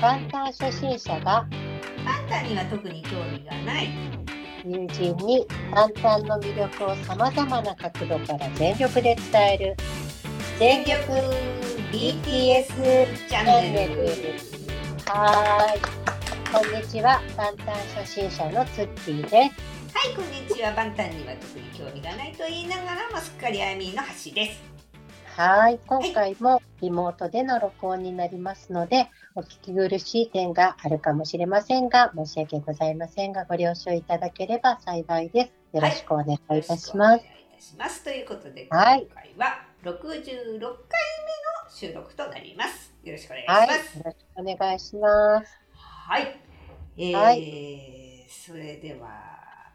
元旦初心者がパンタには特に興味がない。友人に元旦の魅力をさまざまな角度から全力で伝える全力 BTS チチャャンンネル。はーい。こんにちは元旦初心者のツッキーです。はいこんにちは。パンタには特に興味がないと言いながらもすっかりあやみーの橋です。はーい今回もリモートでの録音になりますのでお聞き苦しい点があるかもしれませんが申し訳ございませんがご了承いただければ幸いです。よろしくお願いいたします、よろしくお願いいます。ということで今はい。回は66回目の収録となります。よろしくお願いしはい、よますろしくお願いします。はい、えーはそれでは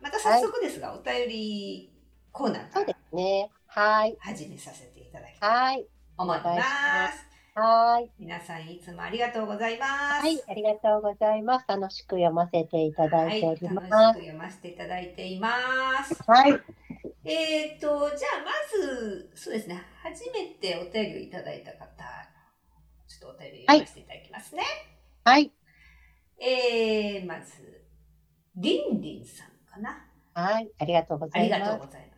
また早速ですが、お便りコーナーからそうですね。はい。始めさせていただきたいとはい。思いますはい皆さんいつもありがとうございます。はい、ありがとうございます。楽しく読ませていただいております。はい、楽しく読ませていただいています。はい、えっ、と、じゃあまず、そうですね、初めてお便りをいただいた方、ちょっとお便り読ませていただきますね。はい、えー、まず、りんりんさんかな。はい、ありがとうござありがいます。とうございます。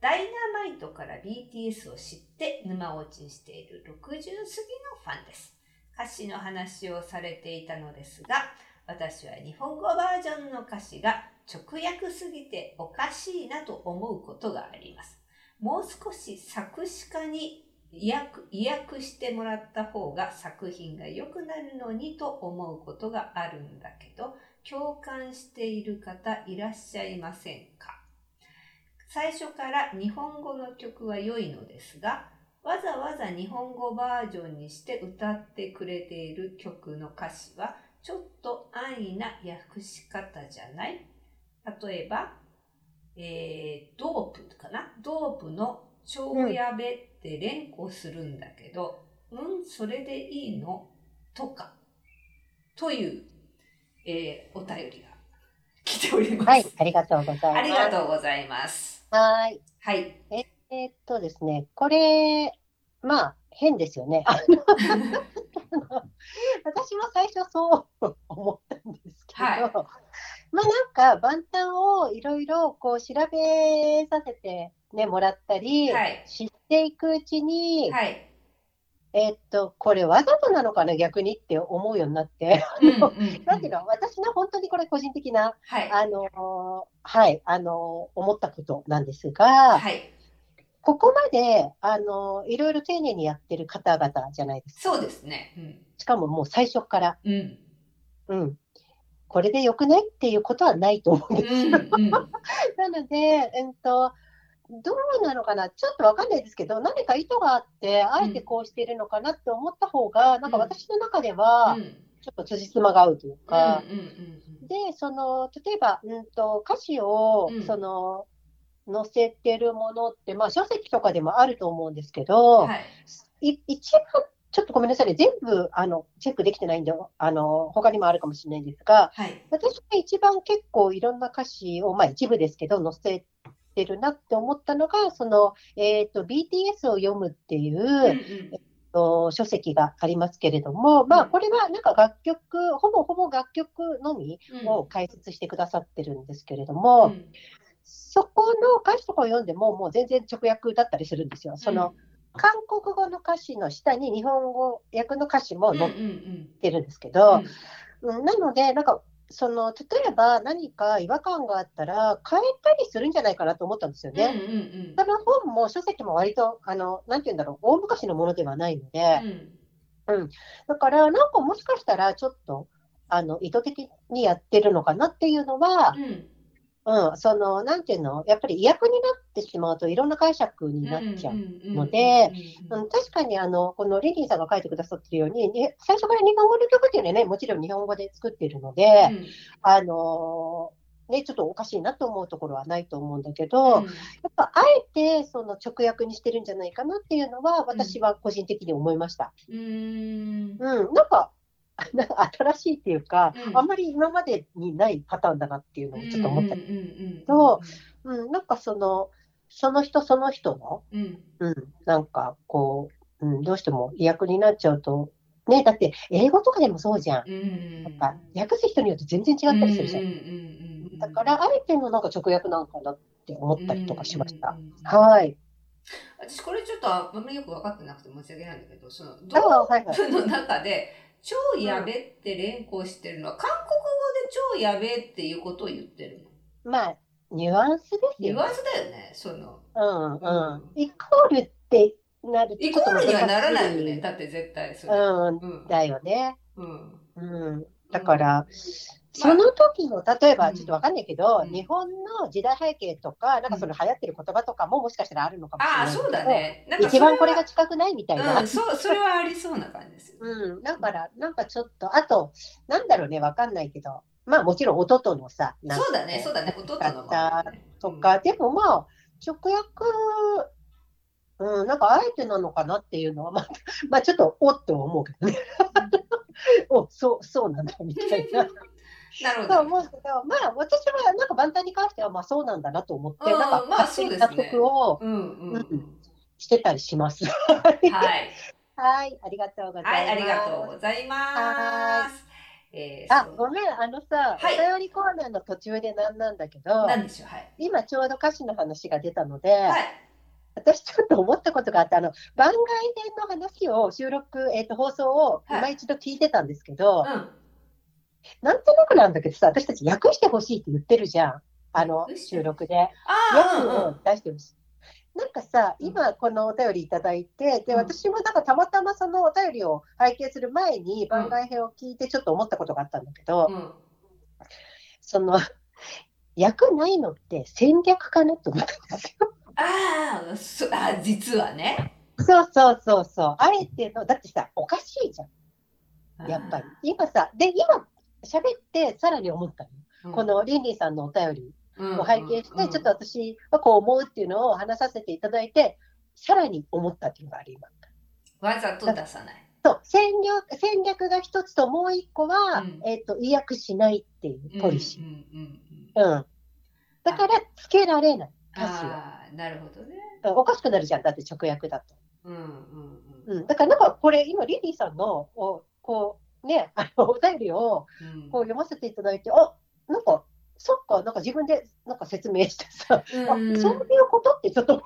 ダイナマイトから BTS を知って沼落ちしている60過ぎのファンです。歌詞の話をされていたのですが、私は日本語バージョンの歌詞が直訳すぎておかしいなと思うことがあります。もう少し作詞家に意訳意訳してもらった方が作品が良くなるのにと思うことがあるんだけど、共感している方いらっしゃいませんか？最初から日本語の曲は良いのですが、わざわざ日本語バージョンにして歌ってくれている曲の歌詞はちょっと安易な訳し方じゃない例えば、えー、ドープかな？ドープの超やべって連呼するんだけど、うん、それでいいの？とか、という、えーお便りが来ております。はい、ありがとうございます。ありがとうございます。はい、はい。えーっとですね、これ、まあ、変ですよね。私も最初そう思ったんですけど、はいまあなんか万端をいろいろこう調べさせて、ね、もらったり、はい知っていくうちに、はい。えーっと、これわざとなのかな、逆にって思うようになって、うんうんうんなんていうの、私の本当にこれ個人的な、はい。あのーはい、あのー思ったことなんですが、はい。ここまで、あのーいろいろ丁寧にやってる方々じゃないですか。そうですね。しかももう最初から、うん。うん。うん。これでよくないっていうことはないと思うんです。うんうん。なので、うんと、どうなのかな、ちょっとわかんないですけど、何か意図があって、あえてこうしているのかなって思った方が、なんか私の中では、うんちょっと辻褄が合うというか、うんうんで、その、例えば、うんと、歌詞をうん、その、載せてるものって、まあ、書籍とかでもあると思うんですけど、うん。はい。い一番、ちょっとごめんなさいね、全部、あの、チェックできてないんで、あの、他にもあるかもしれないんですが、はい。私が一番結構いろんな歌詞を、まあ一部ですけど、載せてるなって思ったのが、その、えっと、BTS を読むっていう、うんうん。と書籍がありますけれども、まあ、うんこれはなんか楽曲、ほぼほぼ楽曲のみうん。を解説してくださってるんですけれども、うん。そこの歌詞とかを読んでも、もう全然直訳だったりするんですよ。その、韓国語の歌詞の下に日本語訳の歌詞もうんうん載っうんてるんですけうど、ん。うんなので、なんか、その、例えば何か違和感があったら、変えたりするんじゃないかなと思ったんですよね。うんうんその本も書籍も割と、あの、なんて言うんだろう、大昔のものではないので、うん。だから、なんかもしかしたら、ちょっと、あの、意図的にやってるのかなっていうのは、うんうん、その、なんていうの、やっぱり意訳になってしまうといろんな解釈になっちゃう。のでうん、確かにあのこのリリーさんが書いてくださってるように、ね、最初から日本語の曲っていうのはね、もちろん日本語で作っているので、あのーね、ちょっとおかしいなと思うところはないと思うんだけど、やっぱあえてその直訳にしてるんじゃないかなっていうのは、私は個人的に思いました。うんうんうん、なんか、なんか新しいっていうか、うん。あんまり今までにないパターンだなっていうのをちょっと思った。り、りとうん、なんかその、その人その人の、うん。うん、なんかこう、うん、どうしても意訳になっちゃうと、ね、だって英語とかでもそうじゃん。うん、なんか訳す人によって全然違ったりするじゃん。だから、あえてのなんか直訳なのかなって思ったりとかしました。はい。私これちょっとあんまりよく分かってなくて申し訳ないんだけど、そのドープの中で、超やべって連呼してるのは、韓国語で超やべっていうことを言ってるの？まあ、ニュアンスですよ、ね。ニュアンスだよね、その。うんうん。イコールってなると。イコールにはならないよね、だって絶対それ。うん、だよね。うん。うん。だから、その時の、例えばちょっとわかんないけど、うん、日本の時代背景とか、なんかその流行ってる言葉とかももしかしたらあるのかもしれないああ、そうだね。一番これが近くないみたいな。うん、そう、それはありそうな感じですよ。うん。だから、なんかちょっと、あと、なんだろうね、わかんないけど、まあもちろん音とのさ、そうだね、そうだね、音との、ね。とか、でもまあ、直訳、うん、なんかあえてなのかなっていうのは、まあ、まあちょっとおっと思うけどね。お、そう、そうなんだみたいな。なるほど。と思うけど、まあ、私はなんか万端に関しては、まあそうなんだなと思って、うん、なんか、まあ、そうですね。曲を、うんうんうん、してたりします。はい。はい、ありがとうございます。はい、ありがとうございます。えー、あ、ごめん、あのさ、はい、お便りコーナーの途中でなんなんだけど、なんでしょう、はい、今ちょうど歌詞の話が出たので、はい、私ちょっと思ったことがあって、あの番外編の話を収録、えーと、放送を今一度聞いてたんですけど、はいうんなんとなくなんだけどさ、私たち訳してほしいって言ってるじゃん。あの、収録で。訳を出してほしい。なんかさ、今このお便りいただいて、で、私もなんかたまたまそのお便りを拝見する前に番外編を聞いてちょっと思ったことがあったんだけど、うん、その、役ないのって戦略かなと思ったんですよ。ああ、実はね。そうそうそうそう。あえての、だってさ、おかしいじゃん。やっぱり。今さ、で、今喋ってさらに思ったの。うん、このリンリンさんのお便りを拝見して、ちょっと私はこう思うっていうのを話させていただいて、さらに思ったっていうのがあります。わざと出さない。そう戦略戦略が一つともう一個は、うん、えっ、ー、と意訳しないっていうポリシー。うん。だからつけられない。ああ、なるほどね。おかしくなるじゃん。だって直訳だと。うんうんうん。うん、だからなんかこれ今リリーさんのおこうね、あの お便りをこう読ませていただいて、うん、あなんか、そっか、なんか自分でなんか説明してさ、うん、あそういうことってちょっとな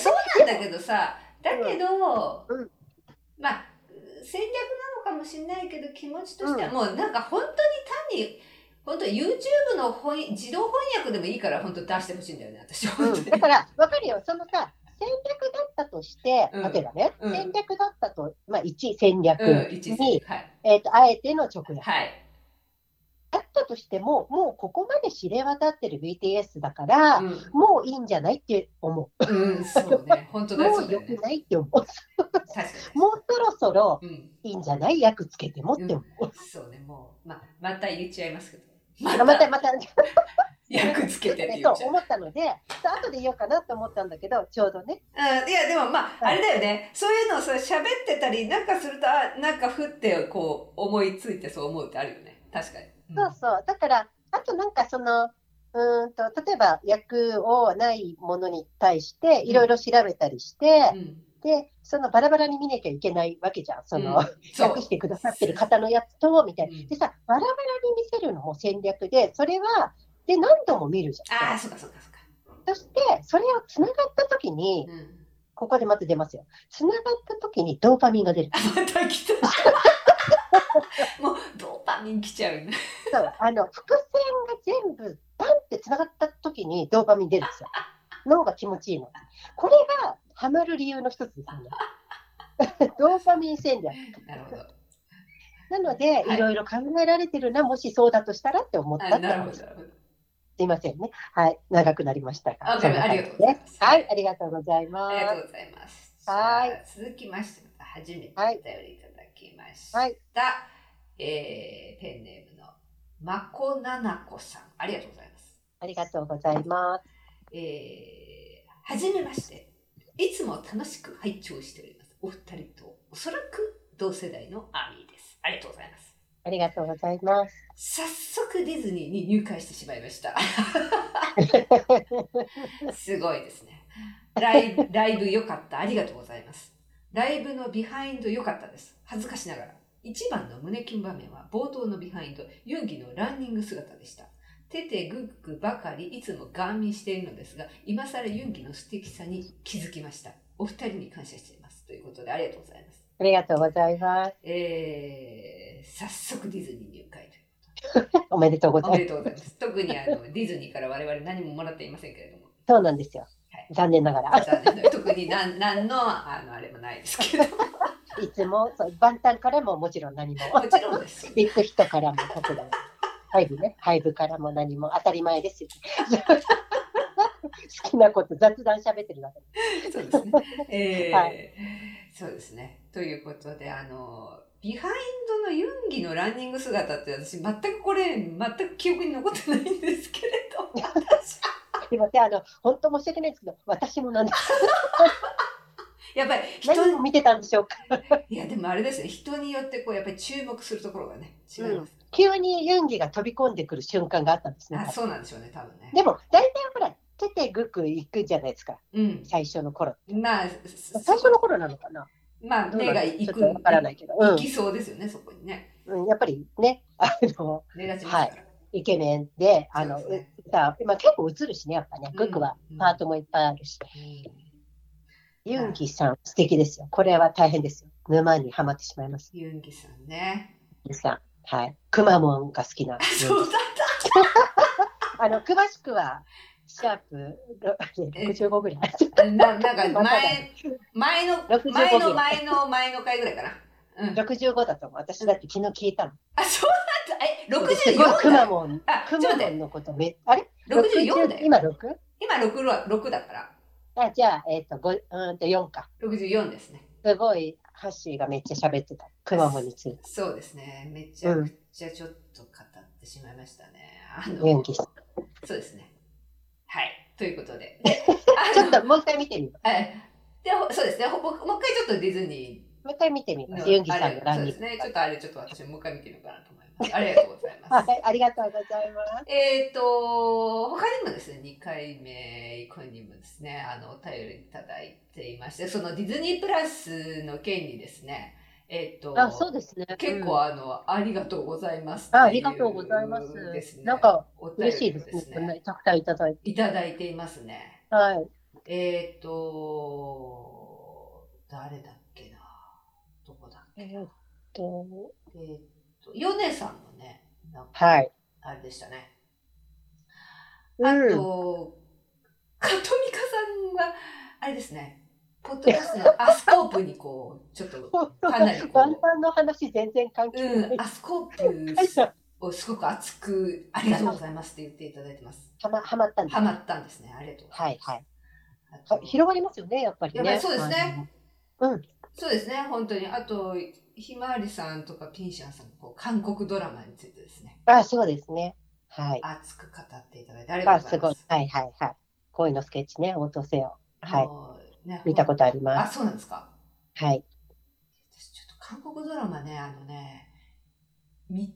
そうなんだけどさ、だけど、うん、まあ、戦略なのかもしれないけど、気持ちとしては、もうなんか本当に単に、本当 YouTube の翻自動翻訳でもいいから本当出してほしいんだよね、私は、うん。だから、わかるよ。そのさ、戦略だったとして、うん、例えばね、うん、戦略だったと、まあ、1戦略に、うんはい、えーと、あえての直訳。はい。あったとしても、もうここまで知れ渡ってる BTS だから、うん、もういいんじゃないって思う。うん、そうね。本当だ、もう良くないって思う。もうそろそろいいんじゃない、役つけてもって思う。そうね、もう、ままた言っちゃいますけど。また、また、ま た 役つけてって言っちゃう。そう思ったので、後で言おうかなと思ったんだけど、ちょうどね。うん、いや、でもまあ、あれだよね。そういうのをさ、喋ってたり、なんかすると、あ、なんかふって、こう、思いついてそう思うってあるよね。確かに。そうそう。だから、あとなんかその、うんと例えば役をないものに対していろいろ調べたりして、うん、でそのバラバラに見なきゃいけないわけじゃんその、うん、訳してくださってる方のやつとみたいな、でさバラバラに見せるのも戦略でそれはで、何度も見るじゃん。ああ、そうかそうかそうか。そして、それをつながったときに、うん、ここでまた出ますよ。つながったときにドーパミンが出る。また来た。もうドーパミン来ちゃう、ね。そう、あの、伏線が全部、バンってつながったときにドーパミン出るんですよ。脳が気持ちいいの。これがハマる理由の一つですよね。ドーパミン戦略。なるほど。なので、はい、いろいろ考えられてるな、もしそうだとしたらって思ったってことです。すいませんね。はい。長くなりましたが。ありがとうございます。はい。ありがとうございます。ありがとうございます。はい。続きまして、初めてお便りいただきました。はい、えー、ペンネームのまこななこさん。ありがとうございます。ありがとうございます。えー、はじめまして。いつも楽しく拝聴しております。お二人と、おそらく同世代のアーミーです。ありがとうございます。ありがとうございます。早速ディズニーに入会してしまいました。すごいですね。ライブ、ライブ良かった。ありがとうございます。ライブのビハインド良かったです。恥ずかしながら。一番の胸キュン場面は冒頭のビハインド、ユンギのランニング姿でした。テテグクばかりいつもガン見しているのですが、今更ユンギの素敵さに気づきました。お二人に感謝しています。ということでありがとうございます。ありがとうございます。えー、早速ディズニー入会 おめでとうございます。おめでとうございます。特にあの ディズニーから我々何ももらっていませんけれども。そうなんですよ。はい、残念ながら。残念特に何何 のあのあれもないですけど。いつもそうバンタンからももちろん何も。もちろんです。ビッグヒットからも特に。ハイブね、ハイブからも何も当たり前ですよ。好きなこと雑談喋ってるわけそうですね。えー、はい、そうですね。ということで、あの、ビハインドのユンギのランニング姿って私全くこれ、全く記憶に残ってないんですけれど。すいません、あの、本当申し訳ないですけど、私もなんです。やっぱり人見てたんでしょうか。いや、でもあれですね、人によってこう、やっぱり注目するところがね、違います。うん、急にユンギが飛び込んでくる瞬間があったんですね。あそうなんでしょうね、多分ね。でも、大体ほら、手てぐく行くじゃないですか。うん、最初の頃。まあ、最初の頃なのかな。まあ、目が行く。わからないけど。行きそうですよね、そこにね。うん、やっぱりね、あの、目立ちますから。イケメンで、あの、さ、今結構映るしね、やっぱね、グクはパートもいっぱいあるし。ユンギさん、素敵ですよ。これは大変ですよ。沼にはまってしまいます。ユンギさんね。ユンギさん、はい。くまモンが好きな。そうだった。あの、詳しくは、シャープ65ぐらい。ななんか 前、前の、前の前の前の回ぐらいかな？うん、65だと思う。私だって昨日聞いたの。あ、そうなんだ。え、64くまモン。くまモンのことめ、あれ ?64 だよ。今 6? 今 6, 6だから？あ、じゃあ、えっ、ー、と、5、うんと4か。64ですね。すごい、ハッシーがめっちゃ喋ってた。くまモンについて。そうですね。めちゃくちゃちょっと語ってしまいましたね。あの、そうですね。はい。ということで。ちょっともう一回見てみます。で、そうですね。もう一回ちょっとディズニー。もう一回見てみます。ユンギさんのランニング。そうですね。ちょっとあれ、ちょっと私もう一回見てみようかなと思います。ありがとうございます。はい、ありがとうございます。えっ、と、他にもですね、2回目以降にもですね、あの、お便りいただいていまして、そのディズニープラスの件にですね、えっ、と、あ、そうですね。結構、あの、ありがとうございますあ。ありがとうございます。ですね。なんか、嬉しいですね。たくさんいただいて。いただいていますね。はい。えっ、と、誰だっけな？どこだっけえっと、えっと、ヨネさんのね、はい。あれでしたね。あと、かとみかさんは、あれですね。ポッドキャストのアスコープにこう、ちょっとかなりこう。ワンタンの話全然関係ない。うん、アスコープをすごく熱くありがとうございますって言っていただいてます。はま、はまったんですはまったんですね。ありがとうはいはい。広がりますよね、やっぱりね。そうですね。うん。そうですね、本当に。あと、ひまわりさんとかピンシャンさん、こう韓国ドラマについてですね。あ、そうですね。はい。熱く語っていただいてありがとうございます。すごい。はいはいはい。恋のスケッチね、応答せよ。はい。ね、見たことあります。あ、そうなんですか？はい。私ちょっと韓国ドラマね、あのね、見、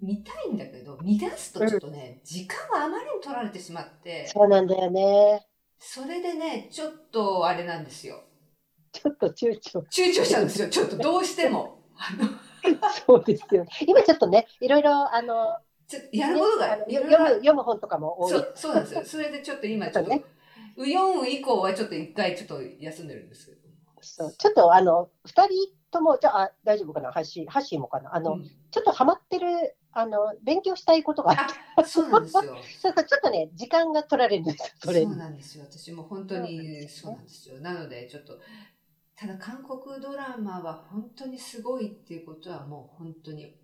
見たいんだけど、見出すとちょっとね、うん、時間があまりに取られてしまって。そうなんだよね。それでね、ちょっとあれなんですよ。ちょっと躊躇。躊躇したんですよ、ちょっとどうしても。そうですよ。今ちょっとね、いろいろ、あの、ちょやることが、ね、読む、読む本とかも多い。そう、そうなんですよ。それでちょっと今ちょっと、ね、ウヨン以降はちょっと一回ちょっと休んでるんですけど。そうちょっとあの、二人とも、じゃあ、大丈夫かな？ハッシー、ハッシーもかな？あの、うん、ちょっとハマってる、あの、勉強したいことがあって。そうなんですよ。そうそう、ちょっとね、時間が取られるんです それそうなんですよ。私も本当にそうなんですよ。なので、ちょっと、ただ韓国ドラマは本当にすごいっていうことはもう本当に、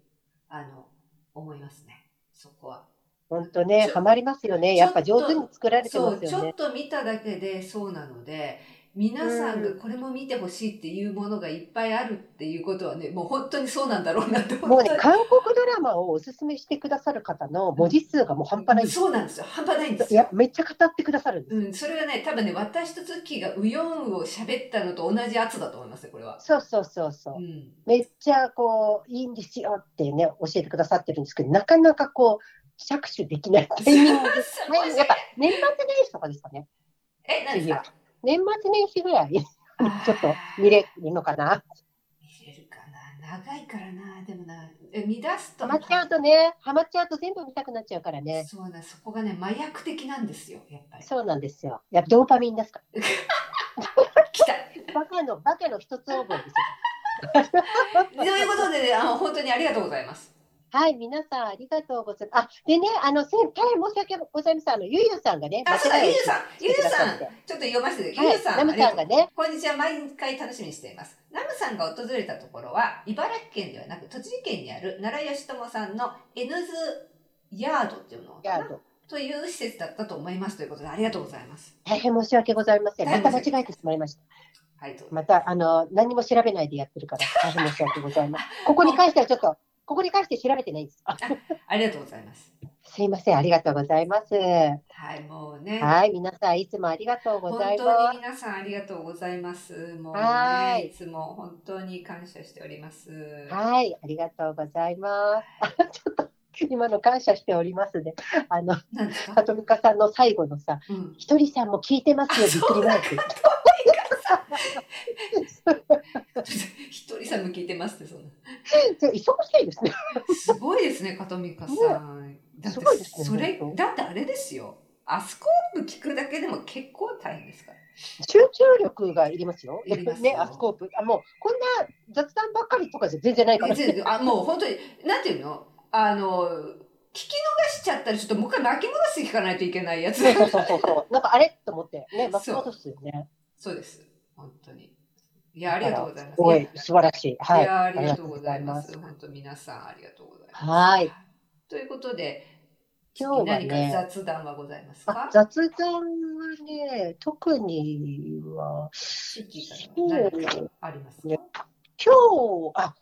あの、思いますね。そこは。本当ね、ハマりますよね。やっぱ上手に作られてますよね。ちょっと見ただけでそうなので、皆さんがこれも見てほしいっていうものがいっぱいあるっていうことはね、もう本当にそうなんだろうなって思もうね、韓国ドラマをおすすめしてくださる方の文字数がもう半端ないんです、うん、そうなんですよ。半端ないんですよ。いや、めっちゃ語ってくださるんですうん、それはね、多分ね、私とツッキーがウヨンを喋ったのと同じ圧だと思いますよ、これは。そうそうそうそう。うん、めっちゃこう、いいんですよってね、教えてくださってるんですけど、なかなかこう、着手できないタイミングです。やっぱ年末年始とかですかね。え、何ですか？年末年始ぐらいちょっと見れるのかな。見れるかな？長いからな、でもな、え見出すと。ハマっちゃうとね、ハマっちゃうと全部見たくなっちゃうからね。そうな、そこがね、麻薬的なんですよ、やっぱり。そうなんですよ。やっぱドーパミンですか 来た。バカの、バカの一つ覚えですよ。ということで、ね、あの本当にありがとうございます。はい、皆さんありがとうございます。あ、でね、あの、せん大変申し訳ございません。あの、ゆゆさんがね、あ、そうだ、ゆゆさん、ゆゆさん、ちょっと読ませて、ゆゆさん、ナムさんがね、こんにちは、毎回楽しみにしています。ナムさんが訪れたところは、茨城県ではなく、栃木県にある奈良義友さんの N ズヤードっていうのヤード。という施設だったと思いますということで、ありがとうございます。大変申し訳ございません。また間違えてしまいました。はい。また、あの、何も調べないでやってるから、大変申し訳ございません。ここに関してはちょっと、ここに関して調べてないです。あありがとうございます。すいません、ありがとうございます。はい、もうね。はい、皆さんいつもありがとうござい本ます。当に皆さんありがとうございます。もうね、はいいつも本当に感謝しております。はい、ありがとうございます。あ ちょっと今の感謝しておりますね。あの、何ですか？さとみかさんの最後のさ、うん。ひとりさんも聞いてますよ、びっくりマーク。ひとりさんも聞いてますって、そんな。ちょ忙しいですね。すごいですね、かとみかさん。だってすごいですねそれだってあれですよ。アスコープ聞くだけでも結構大変ですから。集中力がいりますよ。いりますよね、アスコープ。あ、もう、こんな雑談ばっかりとかじゃ全然ないから。全然あもう本当に、なんていうの？あの、聞き逃しちゃったらちょっともう一回巻き戻して聞かないといけないやつ。そうそうそうそうそう。なんかあれ？と思って、ね、巻き戻すよね。そうです。本当に。いや、ありがとうございます。すごい、素晴らしい。はいい。や、ありがとうございます。本当皆さんありがとうございます。はい。ということで、今日は何かね、雑談はございますあか雑談はね、特には、ありますか、ね今日、あ、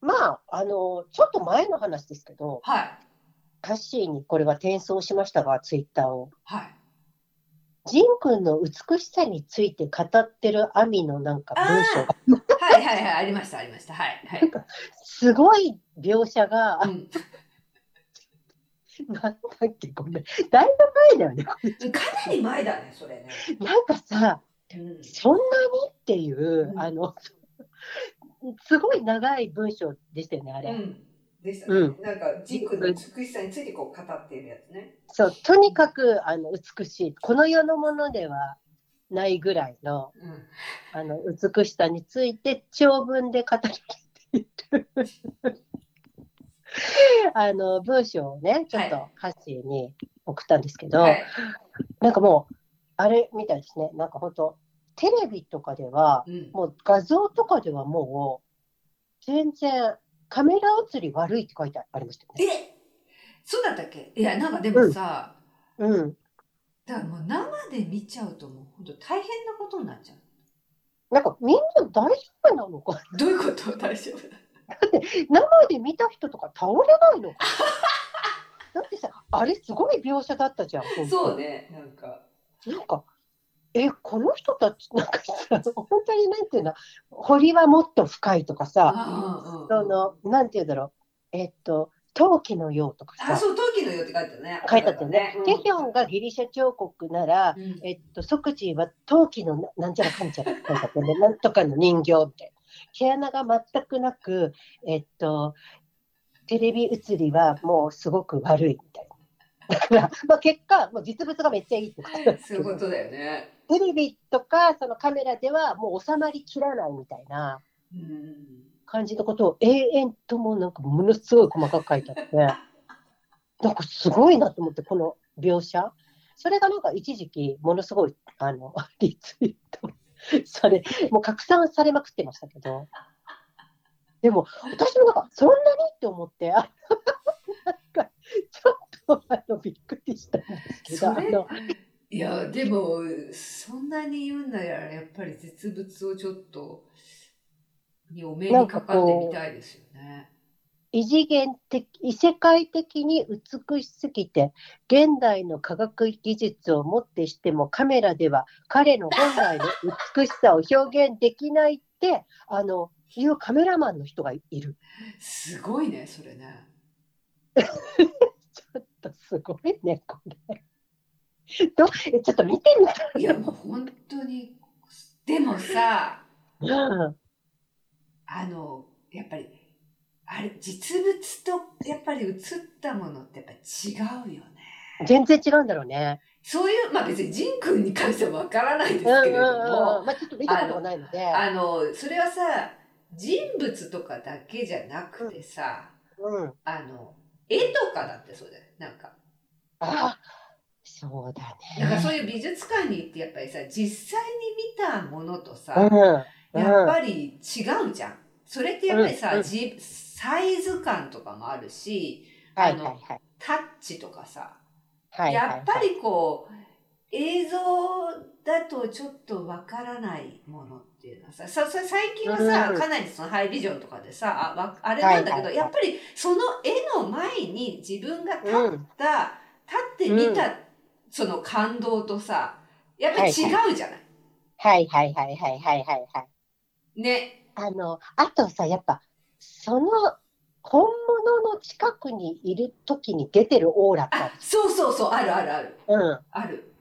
まあ、あの、ちょっと前の話ですけど、はい。カッシーにこれは転送しましたが、ツイッターを。はい。ジン君の美しさについて語ってるアミのなんか文章が、はいはいはい、ありました、ありました。はい。はい。すごい描写が、うん、なんだっけ、ごめん、だいぶ前だよね。かなり前だね、それね。なんかさ、うん、そんなにっていう、うんあの、すごい長い文章でしたよね、あれ。うん。でしたね。うんなんか、ジンクの美しさについてこう語っているやつね。そう、とにかくあの美しい、この世のものではないぐらいのうん。あの美しさについて長文で語りきっている あの文章をね、ちょっとハッシーに送ったんですけど、はい。なんかもう、あれみたいですね、なんか本当、テレビとかでは、うん。もう画像とかではもう、全然カメラ映り悪いって書いてありましたよね。えそうだったっけ？いや、なんかでもさ、うん。だからもう生で見ちゃうともう本当大変なことになっちゃう。なんかみんな大丈夫なのかどういうこと？大丈夫？生で見た人とか倒れないのか だってさ、あれすごい描写だったじゃん。そうね、なんか。なんか、え、この人たち、なんかさ、本当になんていうの、堀はもっと深いとかさ、あその、なんていうんだろう、えっと、陶器のようとかあ、さ、そう、陶器のよって書いてあるね。書いてあったよね。うんテヒョンがギリシャ彫刻なら、うんえっと、即時は陶器のななんちゃらかんちゃらって書いてあったんで、なんとかの人形みたいな。毛穴が全くなく、えっと、テレビ映りはもうすごく悪いみたいな。だから、まあ、結果、もう実物がめっちゃいいってことだよね。テレビとかそのカメラではもう収まりきらないみたいなうん。感じのことを永遠ともなんかものすごい細かく書いてあって、なんかすごいなと思って、この描写。それがなんか一時期ものすごいあの リツイートされ、もう拡散されまくってましたけど、でも私もなんかそんなにって思って、あ なんかちょっとあのびっくりしたんですけど、いや、でも、そんなに言うんなら、やっぱり実物をちょっと、にお目にかかってみたいですよね。異次元的、異世界的に美しすぎて、現代の科学技術をもってしてもカメラでは彼の本来の美しさを表現できないって、あの、いうカメラマンの人がいる。すごいね、それね。ちょっとすごいね、これ。どえちょっと見てみたい。いや、もう本当に。でもさ、うんあの、やっぱりあれ、実物とやっぱり映ったものってやっぱ違うよね。全然違うんだろうね。そういう、まあ別にジン君に関してはわからないですけれども、うんうんうん、まあちょっと見たことがないので。あの、それはさ、人物とかだけじゃなくてさ、うん、あの、絵とかだってそうだよ。なんか。あそうだね。だからそういう美術館に行ってやっぱりさ、実際に見たものとさ、うん、やっぱり違うじゃん。それってやっぱりさ、うん、サイズ感とかもあるし、あの、はいはい。はい、タッチとかさ、はいはいはい、やっぱりこう、映像だとちょっとわからないものっていうのはさ、さ最近はさ、うん、かなりそのハイビジョンとかでさ、ああれなんだけど、はいはい。はい、やっぱりその絵の前に自分が立った、うん、立ってみた、その感動とさ、やっぱり違うじゃない。はいはいはいはいはいはいはい。ね。あの、あとさ、やっぱ、その本物の近くにいる時に出てるオーラっ。そうそうそう、あるあるある。うん。ある。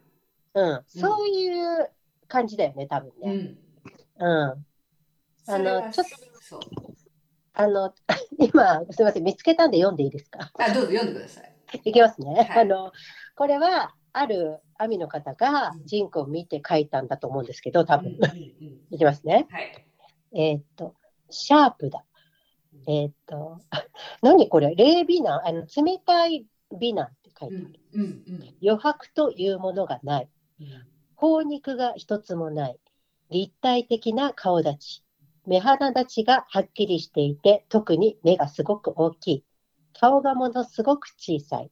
うん。そういう感じだよね、多分ね。うん。うん。あの、ちょっと、あの、今、すみません、見つけたんで読んでいいですか？あ、どうぞ読んでください。いきますね。はい、あの、これは、あるアミの方がジンクを見て書いたんだと思うんですけど、多分。いきますね。はい。えっと、シャープだ。えっ、と、何これ？冷美男あの冷たい美男って書いてある、うんうん、余白というものがない。頬肉が一つもない。立体的な顔立ち。目鼻立ちがはっきりしていて、特に目がすごく大きい。顔がものすごく小さい。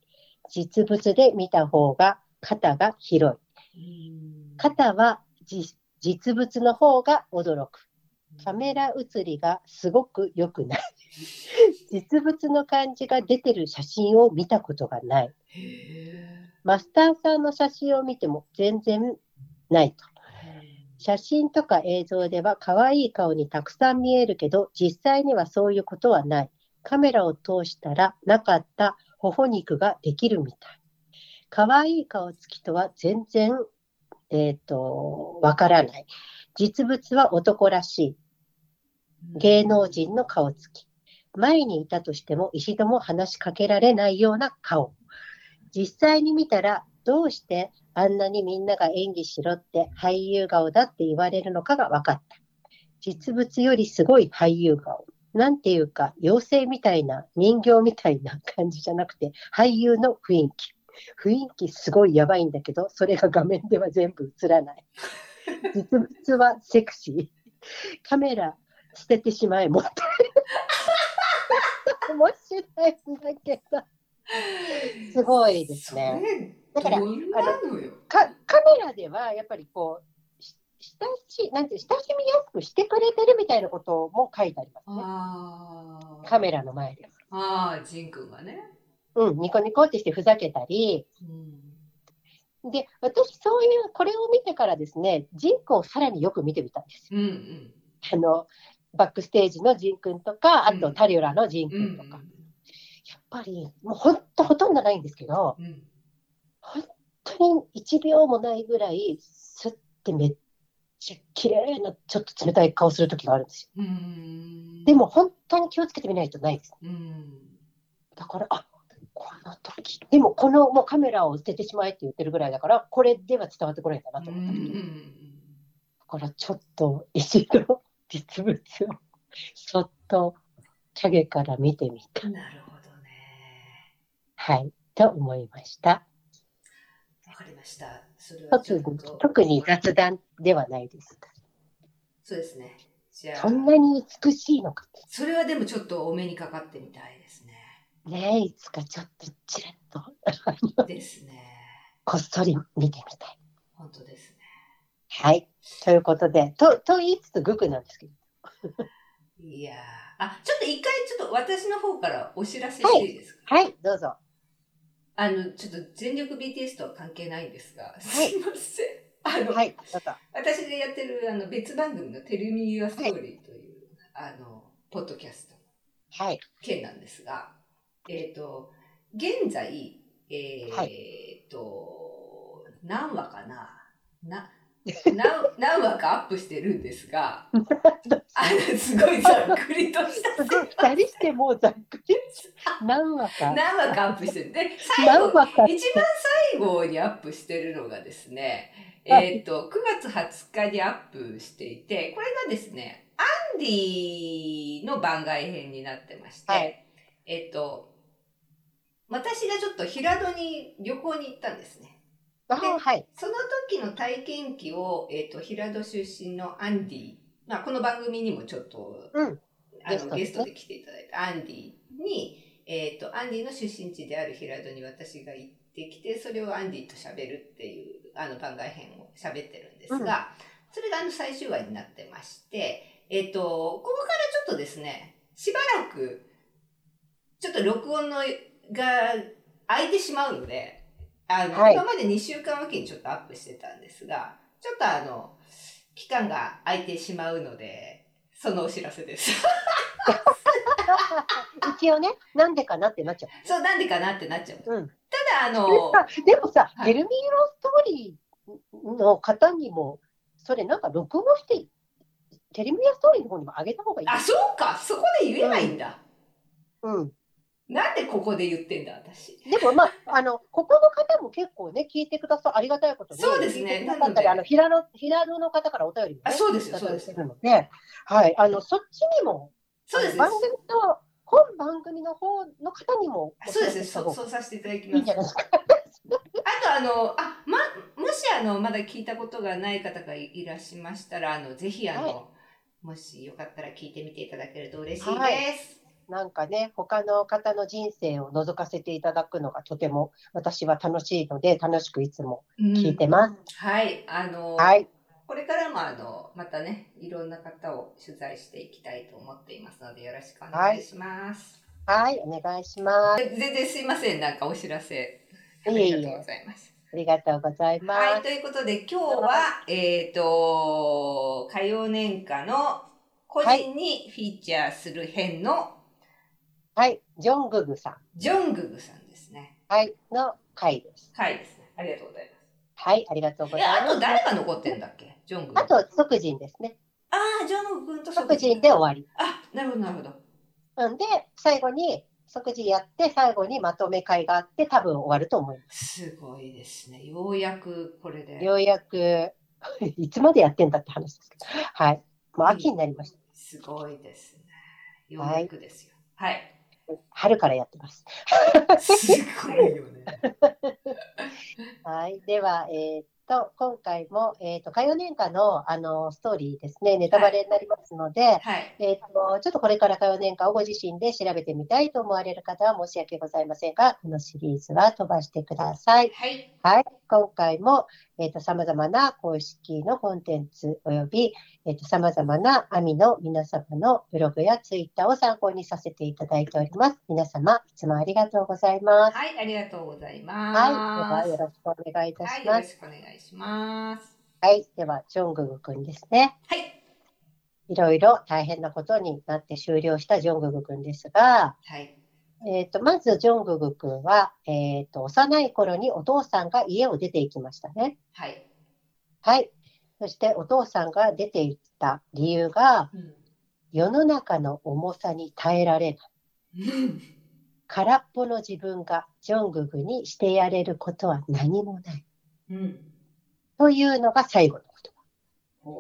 実物で見た方が肩が広い。肩は実物の方が驚く。カメラ写りがすごく良くない。実物の感じが出てる写真を見たことがない。マスターさんの写真を見ても全然ないと。写真とか映像では可愛い顔にたくさん見えるけど、実際にはそういうことはない。カメラを通したらなかった頬肉ができるみたい。可愛い顔つきとは全然、えっ、ー、と、わからない。実物は男らしい。芸能人の顔つき。前にいたとしても一度も話しかけられないような顔。実際に見たらどうしてあんなにみんなが演技しろって俳優顔だって言われるのかが分かった。実物よりすごい俳優顔。なんていうか、妖精みたいな、人形みたいな感じじゃなくて、俳優の雰囲気。雰囲気すごいやばいんだけど、それが画面では全部映らない。実物はセクシー。カメラ捨ててしまえ、もったい 面白いんだけど。すごいですね。だからあのかカメラではやっぱりこう親しなんて親しみやすくしてくれてるみたいなことも書いてありますね。カメラの前で。ああ、ジン君がね。うん、ニコニコってしてふざけたり。うん、で、私そういうこれを見てからですね、ジン君をさらによく見てみたんですよ。うんうん、あのバックステージのジン君とか、あとタリュラのジン君とか。うんやっぱり、もう本当ほとんどないんですけど、うん、本当に1秒もないぐらい、すってめっちゃ綺麗な、ちょっと冷たい顔する時があるんですよ。でも本当に気をつけてみないとないです。だから、あこの時、でもこのもうカメラを捨ててしまえって言ってるぐらいだから、これでは伝わってこないんだなと思った時だからちょっと一度実物を そっと影から見てみた。なるほど。はい、と思いました。わかりました。それは特に雑談ではないです。そうですね。じゃあ。そんなに美しいのか。それはでもちょっとお目にかかってみたいですね。ねいつかちょっとちらっと。ですね。こっそり見てみたい。本当ですね。はい。ということで、と、と言いつつ、グクなんですけど。いやあ、ちょっと一回、ちょっと私の方からお知らせしていいですか、はい、はい、どうぞ。あの、ちょっと全力 BTS とは関係ないんですが、すいません。あの、はい、私がやってるあの別番組のテレミ Your Story という、あの、ポッドキャストの件なんですが、えっ、ー、と、現在、えっ、ー、と、何話かな？な、何何話かアップしてるんですが、あのすごいざっくりとした。すごい、二人してもうざっくり。何話か？何話かアップしてる。で、最後、一番最後にアップしてるのがですね、えっ、ー、と、9月20日にアップしていて、これがですね、アンディの番外編になってまして、はい、えっ、ー、と、私がちょっと平戸に旅行に行ったんですね。はい、その時の体験記を、えーと、平戸出身のアンディ、まあ、この番組にもちょっと、うん、あのゲストで来ていただいたアンディに、えーと、アンディの出身地である平戸に私が行ってきてそれをアンディと喋るっていうあの番外編を喋ってるんですが、うん、それがあの最終話になってまして、えっ、ー、とここからちょっとですねしばらくちょっと録音のが空いてしまうので。あの、はい、今まで2週間おきにちょっとアップしてたんですが、ちょっとあの、期間が空いてしまうので、そのお知らせです。一応ね、なんでかなってなっちゃう。そう、なんでかなってなっちゃう。うん、ただ、あの、でもさ、はい、ゲルミーロストーリーの方にも、それなんか録音して、テレビアストーリーの方にも上げた方がいい。あ、そうか、そこで言えばいいんだ。うん、うんなんでここで言ってんだ、私。でもまあ、あの、ここの方も結構ね、聞いてくださありがたいことで。そうですね。なので、あの、平野、平野の方からお便りも、ね、あ、そうですよ、そうです。ので、はい、あの、そっちにも、そうです。番組の、本番組の方の方にも、そうですね、そうそうさせていただきます。いいんじゃないですか？あと、あの、あ、ま、もし、あの、まだ聞いたことがない方がいらっしゃいましたら、あの、ぜひ、あの、はい、もしよかったら聞いてみていただけると嬉しいです。はいなんかね、他の方の人生を覗かせていただくのがとても私は楽しいので、楽しくいつも聞いてます。うん、はい、あの、はい、これからもあの、またね、いろんな方を取材していきたいと思っていますので、よろしくお願いします。はい、はい、お願いします。全然すいません、なんかお知らせ。ありがとうございます。ありがとうございます。はい、ということで今日は、えっ、ー、と、火曜年間の個人にフィーチャーする編のはい、ジョンググさん。ジョンググさんですね。はい、の回です。回ですね。ありがとうございます。はい、ありがとうございます。あと誰が残ってんだっけ？ジョンググ。あと、即人ですね。ああ、ジョンググと即人で終わり。あ、なるほど、なるほど。うんで、最後に、即時やって、最後にまとめ会があって、多分終わると思います。すごいですね。ようやくこれで。ようやく、いつまでやってんだって話ですけど。はい。もう秋になりました。すごいですね。ようやくですよ。はい、はい春からやってます。すごいよね。はい、では、えー、と、今回も、えっ、ー、と、火曜年間の、あの、ストーリーですね、ネタバレになりますので、はい、えっ、と、ちょっとこれから火曜年間をご自身で調べてみたいと思われる方は申し訳ございませんが、このシリーズは飛ばしてください。はい。はい。今回も、えっ、ー、と、様々な公式のコンテンツ及び、えっ、ー、と、様々な網の皆様のブログやツイッターを参考にさせていただいております。皆様、いつもありがとうございます。はい、ありがとうございます。はい。では、よろしくお願いいたします。はい、よろしくお願いします。はい。では、ジョンググ君ですね。はい。いろいろ大変なことになって終了したジョンググ君ですが、はい。えっ、ー、と、まず、ジョンググ君は、えっ、ー、と、幼い頃にお父さんが家を出て行きましたね。はい。はい。そして、お父さんが出て行った理由が、うん、世の中の重さに耐えられない。空っぽの自分がジョンググにしてやれることは何もない。うんというのが最後の言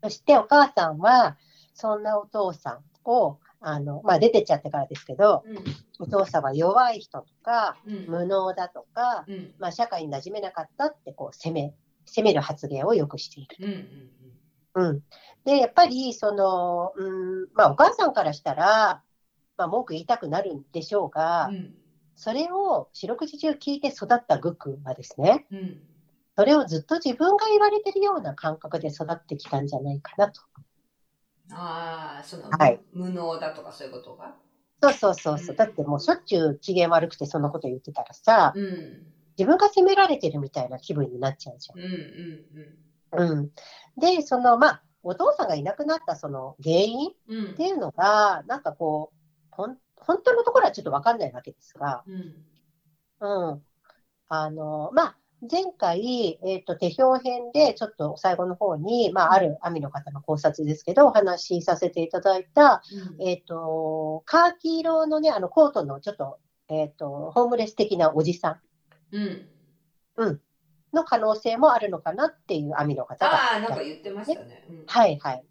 葉。そしてお母さんは、そんなお父さんを、あの、まあ、出てっちゃってからですけど、うん、お父さんは弱い人とか、うん、無能だとか、うん、まあ、社会に馴染めなかったって、こう、責め、責める発言をよくしている。うん、うん、で、やっぱり、その、うん、まあ、お母さんからしたら、まあ、文句言いたくなるんでしょうが、それを四六時中聞いて育ったグックはですね、それをずっと自分が言われてるような感覚で育ってきたんじゃないかなと。ああ、その、はい、無能だとかそういうことが？そうそうそうそう、うん、だってもうしょっちゅう機嫌悪くてそんなこと言ってたらさ、うん、自分が責められてるみたいな気分になっちゃうじゃん。うんうんうん、で、そのまあ、お父さんがいなくなったその原因っていうのが、うん、なんかこう、ほん本当のところはちょっとわかんないわけですが、うん、うん、あの、まあ、前回、えっ、ー、と、手表編で、ちょっと最後の方に、まあ、ある網の方の考察ですけど、お話しさせていただいた、うん、えっ、ー、と、カーキ色のね、あの、コートのちょっと、えっ、ー、と、ホームレス的なおじさん。うん。うん。の可能性もあるのかなっていう網の方が。ああ、なんか言ってましたね。うん、はいはい。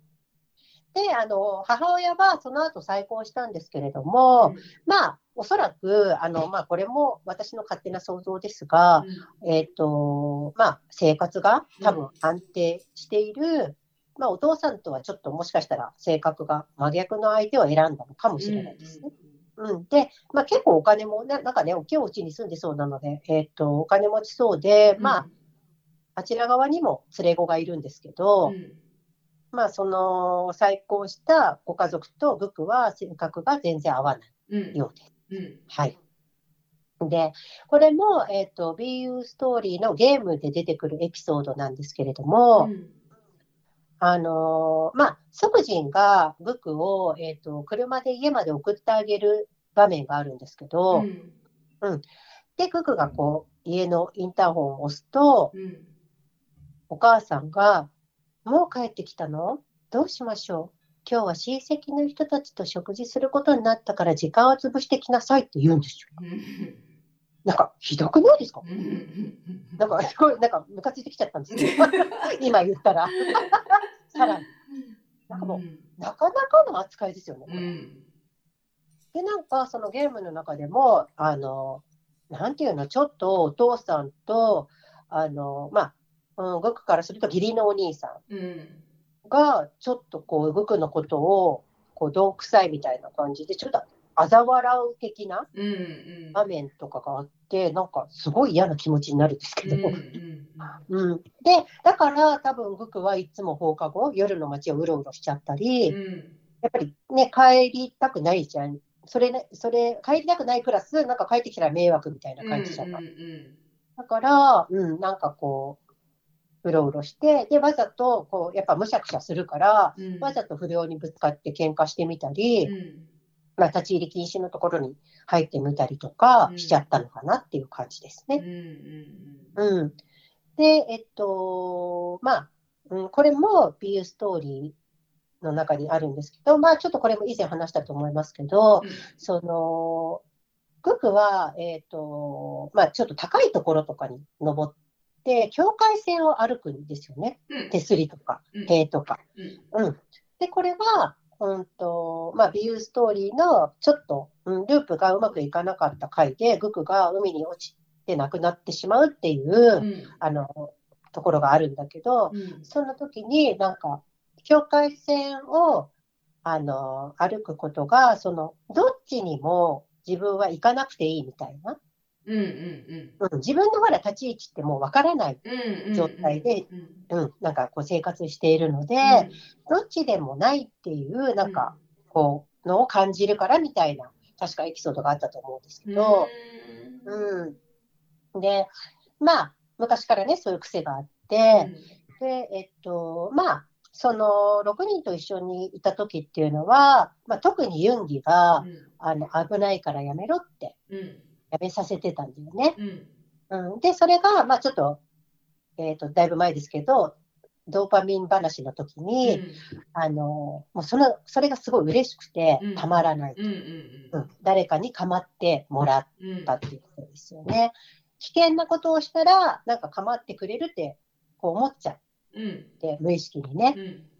で、あの、母親はその後再婚したんですけれども、うん、まあ、おそらく、あの、まあ、これも私の勝手な想像ですが、うん、えっ、ー、と、まあ、生活が多分安定している、うん、まあ、お父さんとはちょっともしかしたら性格が真逆の相手を選んだのかもしれないですね。うん、で、まあ、結構お金もね、なんかね、大きいお家に住んでそうなので、えっ、ー、と、お金持ちそうで、まあ、あちら側にも連れ子がいるんですけど、まあ、その再婚したご家族とグクは性格が全然合わないようです。うん、はい。で、これも、えっ、ー、と、BU ストーリーのゲームで出てくるエピソードなんですけれども、うん、あのー、まあ、即人がグクを、えっ、ー、と、車で家まで送ってあげる場面があるんですけど、うん。うん、で、グクがこう、家のインターホンを押すと、お母さんが、もう帰ってきたの？どうしましょう？今日は親戚の人たちと食事することになったから時間を潰してきなさいって言うんですよ。なんか、ひどくないですか？なんか、すごい、なんか、ムカついてきちゃったんです。けど、今言ったら。さらに。なんかもう、なかなかの扱いですよね。で、なんか、そのゲームの中でも、あの、なんていうの、ちょっとお父さんと、あの、まあ、うん、僕からすると義理のお兄さんが、ちょっとこう、動くのことを、こう、どう臭いみたいな感じで、ちょっと嘲笑う的な場面とかがあって、なんかすごい嫌な気持ちになるんですけど、うん、うん、で、だから多分グクはいつも放課後、夜の街をうろうろしちゃったり、うん、やっぱりね、帰りたくないじゃん。それ、ね、それ、帰りたくないプラス、なんか帰ってきたら迷惑みたいな感じじゃない。だから、うん、なんかこう、うろうろして、で、わざと、こう、やっぱむしゃくしゃするから、うん、わざと不良にぶつかって喧嘩してみたり、うん、まあ、立ち入り禁止のところに入ってみたりとかしちゃったのかなっていう感じですね。うん。で、えっと、まあ、うん、これも BU ストーリーの中にあるんですけど、まあ、ちょっとこれも以前話したと思いますけど、うん、その、グクは、えっ、と、まあ、ちょっと高いところとかに登っ、境界線を歩くんですよね。うん、手すりとか、塀とか。うん、うん。で、これは、うんと、まあ、ビューストーリーのちょっと、うん、ループがうまくいかなかった回で、グクが海に落ちて亡くなってしまうっていう、うん、あの、ところがあるんだけど、うん、その時になんか、境界線を、あの、歩くことが、その、どっちにも自分は行かなくていいみたいな。うんうんうん、自分のほら立ち位置ってもうわからない。状態で、うん、なんかこう生活しているので、うん、どっちでもないっていうなんかこうのを感じるからみたいな確かエピソードがあったと思うんですけど、うん、でまあ昔からねそういう癖があって、でえっとまあその6人と一緒にいた時っていうのは、まあ、特にユンギが、あの危ないからやめろって。やめさせてたんだよね。うん、うん、で、それが、まあちょっと、えっ、ー、と、だいぶ前ですけど、ドーパミン話の時に、うん、あの、もうその、それがすごい嬉しくてたまらない、うん、誰かに構ってもらったっていうことですよね。危険なことをしたら、なんか構ってくれるって、こう思っちゃう。で、無意識にね、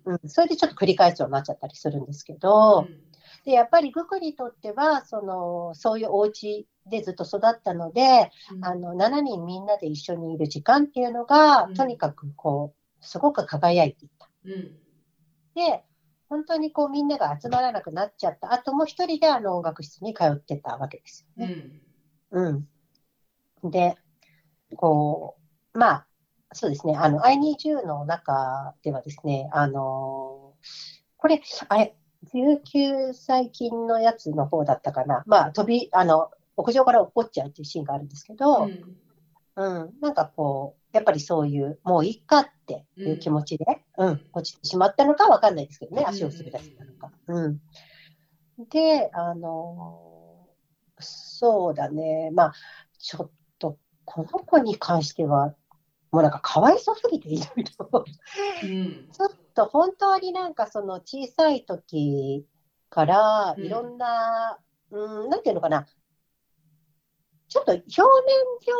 うん。それでちょっと繰り返すようになっちゃったりするんですけど、で、やっぱりグクにとっては、その、そういうお家でずっと育ったので、うん、あの、7人みんなで一緒にいる時間っていうのが、うん、とにかくこう、すごく輝いていた。うん、で、本当にこうみんなが集まらなくなっちゃった後も一人であの音楽室に通ってたわけですよね。うん。うん、で、こう、まあ、そうですね、あの、I20 の中ではですね、あのこれ、あれ、19歳金のやつの方だったかな。まあ、飛び、あの、屋上から落っこっちゃうっていうシーンがあるんですけど、うん、うん、なんかこう、やっぱりそういう、もういいかっていう気持ちで、うん、うん、落ちてしまったのかわかんないですけどね、足を滑らせたのか。うん。で、あのそうだね、まあ、ちょっと、この子に関しては、もうなんかかわいそうすぎていろいろ。うん、ちょっと本当になんかその小さい時からいろんな、うん、うん、なんていうのかな、ちょっと表面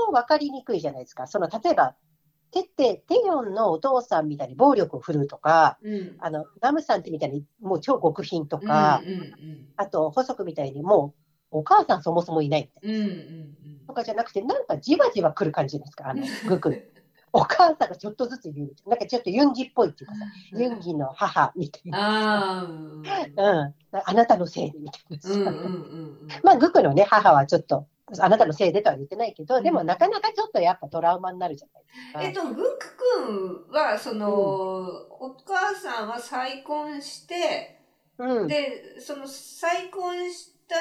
上分かりにくいじゃないですか。その例えばテテテヨンのお父さんみたいに暴力を振るうとか、うん、あのナムさんってみたいにもう超極貧とか、うんうんうん、あと細くみたいにもうお母さんそもそもいないみたいな、うんうんうん、とかじゃなくてなんかじわじわ来る感じですかあの グクお母さんがちょっとずつ言うな。んかちょっとユンギっぽいっていうかさ、ユンギの母みたいな。あ,、うん、あなたのせいでみたいな。うんうんうんうん、まあ、グクのね、母はちょっとあなたのせいでとは言ってないけど、でもなかなかちょっとやっぱトラウマになるじゃないですか。えっと、グック君は、その、うん、お母さんは再婚して、うん、で、その再婚した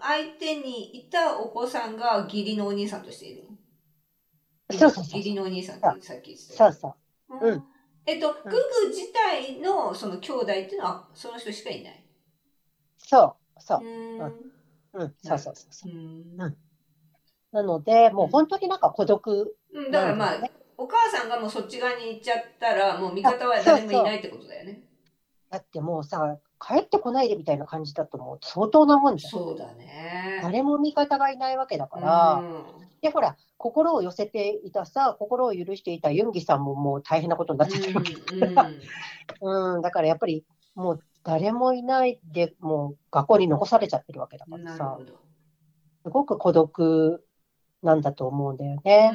相手にいたお子さんが義理のお兄さんとしているのそうそうそう。義理のお兄さんってさっき言ってた。そうそう。うん。えっと、ググ自体のその兄弟っていうのはその人しかいないそう、そう。うんうん、そうそうそうそう。うん、なので、もう本当になんか孤独、うん、だからまあ、お母さんがもうそっち側に行っちゃったら、もう味方は誰もいないってことだよね。だってもうさ、帰ってこないでみたいな感じだともう相当なもんじゃん。そうだね。誰も味方がいないわけだから、うん、で、ほら、心を寄せていたさ、心を許していたユンギさんももう大変なことになっちゃってるわけだから、うん、うん、だからやっぱりもう誰もいないでもう学校に残されちゃってるわけだからさ、すごく孤独なんだと思うんだよね。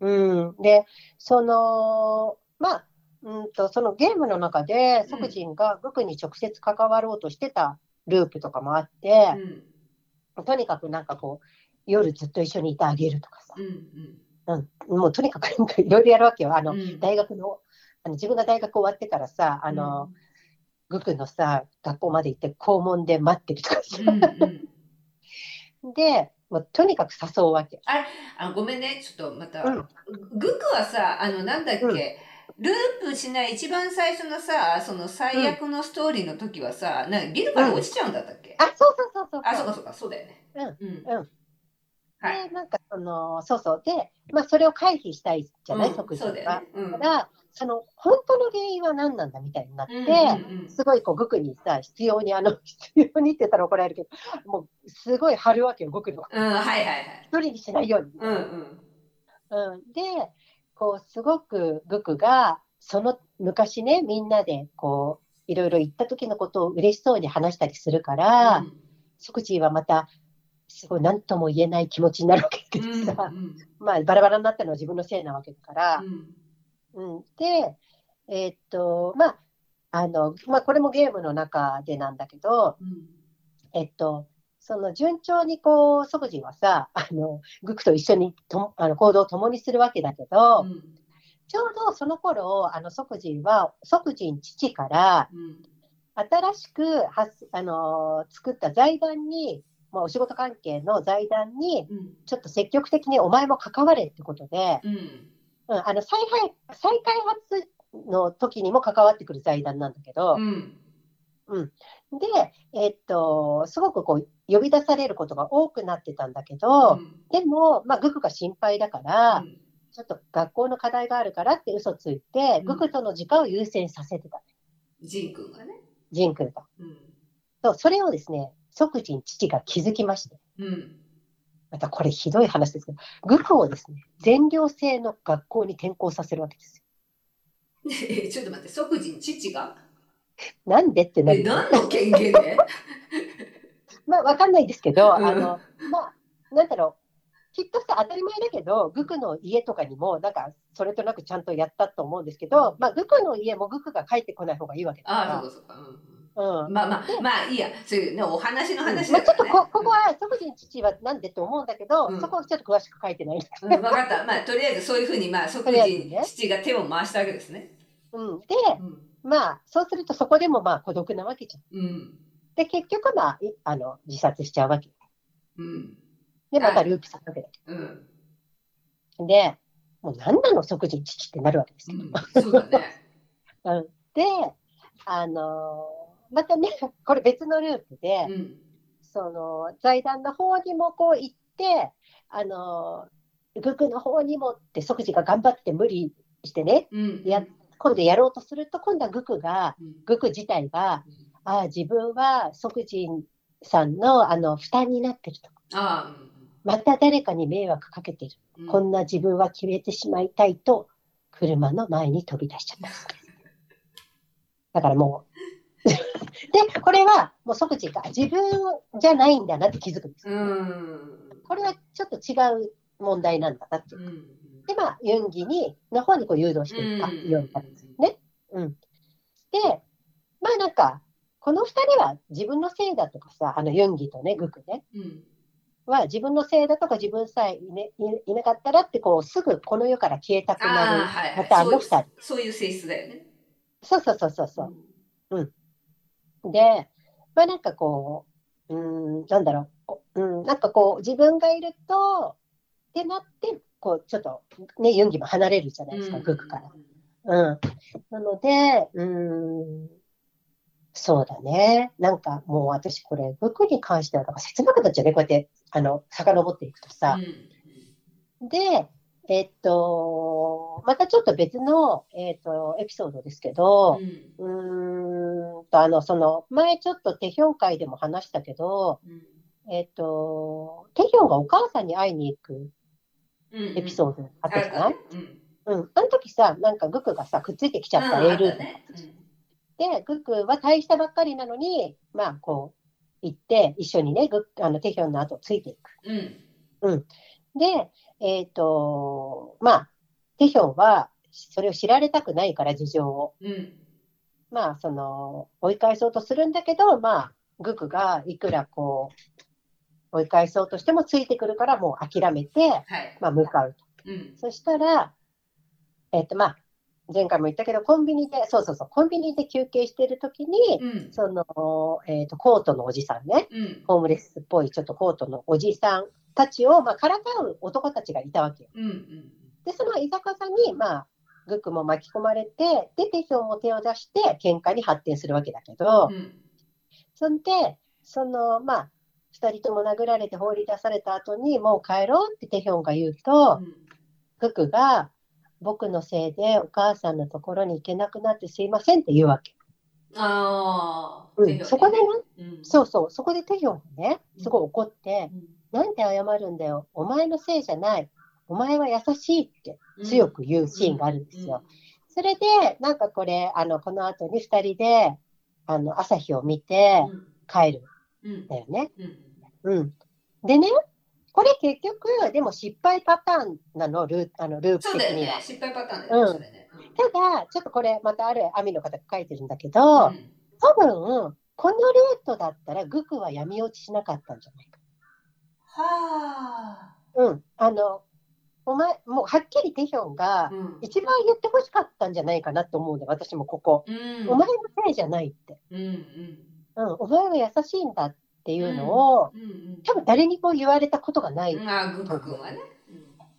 うん、うんうん、で、その、まあ、うんと、そのゲームの中で、ソクジンがグクに直接関わろうとしてたループとかもあって、うん、とにかくなんかこう、夜ずっと一緒にいてあげるとかさ、うん、うん、もうとにかくいろいろやるわけよ。あの、大学の、あの自分が大学終わってからさ、あの、グクのさ、学校まで行って校門で待ってるとかさ。うんうん、で、もうとにかく誘うわけ。ああごめんね、ちょっとまた。うん、グクはさ、あの、なんだっけ、うん、ループしない一番最初のさ、その最悪のストーリーの時はさ、うん、なんビルから落ちちゃうんだったっけ、あ、そうそうそうそうあ、そうかそうか、そうだよね。うん。うん。はい、で、なんかその、そうそう。で、まあそれを回避したいじゃない、特に。そうだよね。うん、だから、その本当の原因は何なんだみたいになって、うんうんうん、すごいこう、グクにさ、必要に、あの、必要にって言ったら怒られるけど、もう、すごい張るわけよ、グクの。うん、はいはいはい。一人にしないように。うんうん。うん、で、こう、すごくグクが、その昔ね、みんなで、こう、いろいろ言った時のことを嬉しそうに話したりするから、うん、ソクチーはまた、すごい何とも言えない気持ちになるわけですさ、うんうん、まあ、バラバラになったのは自分のせいなわけだから、うんうん、で、えー、っと、まあ、あの、まあ、これもゲームの中でなんだけど、うん、えっと、その順調にこう、ソブジンはさ、あの、グクと一緒にとあの行動を共にするわけだけど、うん、ちょうどその頃、あの、ソクジンは、ソクジン父から、新しくはあの作った財団に、まあ、お仕事関係の財団に、ちょっと積極的にお前も関われってことで、うんうん、あの再再開発の時にも関わってくる財団なんだけど、うん、うん、で、えー、っと、すごくこう呼び出されることが多くなってたんだけど、うん、でも、まあ、グクが心配だから、うん、ちょっと学校の課題があるからって嘘ついて、グクとの時間を優先させてた、ね。ジン君がね。ジン君が。うん、そうそれをですね、即時に父が気づきまして。うんまたこれひどい話ですけど、グクをですね、全寮制の学校に転校させるわけですよ。えちょっと待って、即時に父が？なんでってなる。何の権限で？まあ、わかんないですけど、うん、あの、まあ、なんだろう。きっとさ、当たり前だけど、グクの家とかにも、なんか、それとなくちゃんとやったと思うんですけど、まあ、グクの家もグクが帰ってこない方がいいわけだから。ああ、そうかそうか。うんうん、まあまあ、まあいいや、そういうね、お話の話だから、ね、まあ、ちょっとこここは、即時に父はなんでと思うんだけど、うん、そこはちょっと詳しく書いてない。うん、分かった。まあ、とりあえずそういうふうに、まあ、即時に父が手を回したわけですね。うん、で、まあ、そうするとそこでもまあ孤独なわけじゃん。うん、で、結局、まあ、あの自殺しちゃうわけ。うん、で、またループするわけだ。うん、で、もう何なの即時に父ってなるわけですけど。うん、そうだね。うん、で、あのーまたね、これ別のループで、うん、その財団の方にもこう行って、あのグクの方にもって即時が頑張って無理してね、うん。や今度やろうとすると、今度はグクが、グク自体が、ああ、自分は即時さんのあの負担になってると。あまた誰かに迷惑かけてる。うん。こんな自分は決めてしまいたいと、車の前に飛び出しちゃった。だからもう、で、これはもう即時が自分じゃないんだなって気づくんです。うんこれはちょっと違う問題なんだなっていうう。んで、まあ、ユンギに、の方にこう誘導していくか、ようになるんですね。うん。で、まあなんか、この二人は自分のせいだとかさ、あのユンギとね、グクね、うんは自分のせいだとか自分さえい,、ね、いいなかったらってこうすぐこの世から消えたくあなるあはいパターンの2人。はいそういう性質だよねそうそうそうそうそう。で、まあなんかこう、うーん、なんだろう、こうん、なんかこう自分がいると、ってなって、こうちょっとね、ユンギも離れるじゃないですか、グクから。うん。なので、うーん、そうだね。なんかもう私これ、グクに関してはなんか切なくなっちゃうね、こうやって、あの、遡っていくとさ。で、えっと、またちょっと別の、えっと、エピソードですけど、うーんと、あの、その、前ちょっとテヒョン会でも話したけど、えっと、テヒョンがお母さんに会いに行くエピソードあったじゃない、うん、あの時さ、なんかグクがさ、くっついてきちゃったルートで、グクは退院したばっかりなのに、まあ、こう、行って、一緒にね、グあのテヒョンの後ついていく。うん。で、えっ、と、まあ、テヒョンは、それを知られたくないから、事情を。まあ、その、追い返そうとするんだけど、まあ、グクがいくらこう、追い返そうとしてもついてくるから、もう諦めて、まあ、向かうと。そしたら、えっ、と、まあ、前回も言ったけど、コンビニで、そうそうそう、コンビニで休憩してるときに、その、えっ、と、コートのおじさんね、ホームレスっぽいちょっとコートのおじさんたちを、まあ、からかう男たちがいたわけよ。で、その居酒屋さんに、まあ、グクも巻き込まれて、で、テヒョンも手を出して、喧嘩に発展するわけだけど、そんで、その、まあ、二人とも殴られて放り出された後に、もう帰ろうってテヒョンが言うと、グクが、僕のせいでお母さんのところに行けなくなってすいませんって言うわけ。ああ、うん、そこでね、うん、そうそう、そこでテヒョンがね、すごい怒って、うん、なんで謝るんだよ、お前のせいじゃない、お前は優しいって強く言うシーンがあるんですよ。それで、なんかこれ、あの、この後に2人で、あの、朝日を見て帰るんだよね。うん。でね、これ結局、でも失敗パターンなの、ルあのループ的には。ね、失敗パターンだよね、うん。ただ、ちょっとこれ、またある網の方が書いてるんだけど、うん、多分、このルートだったら、グクは闇落ちしなかったんじゃない？か。はあ。うん。あの、お前、もうはっきりテヒョンが一番言ってほしかったんじゃないかなと思うんだ、私もここ。うん、お前のせいじゃないって。うんうん。うん、お前は優しいんだっていうのを、うんうん、多分誰にも言われたことがない。まあ、グク君はね。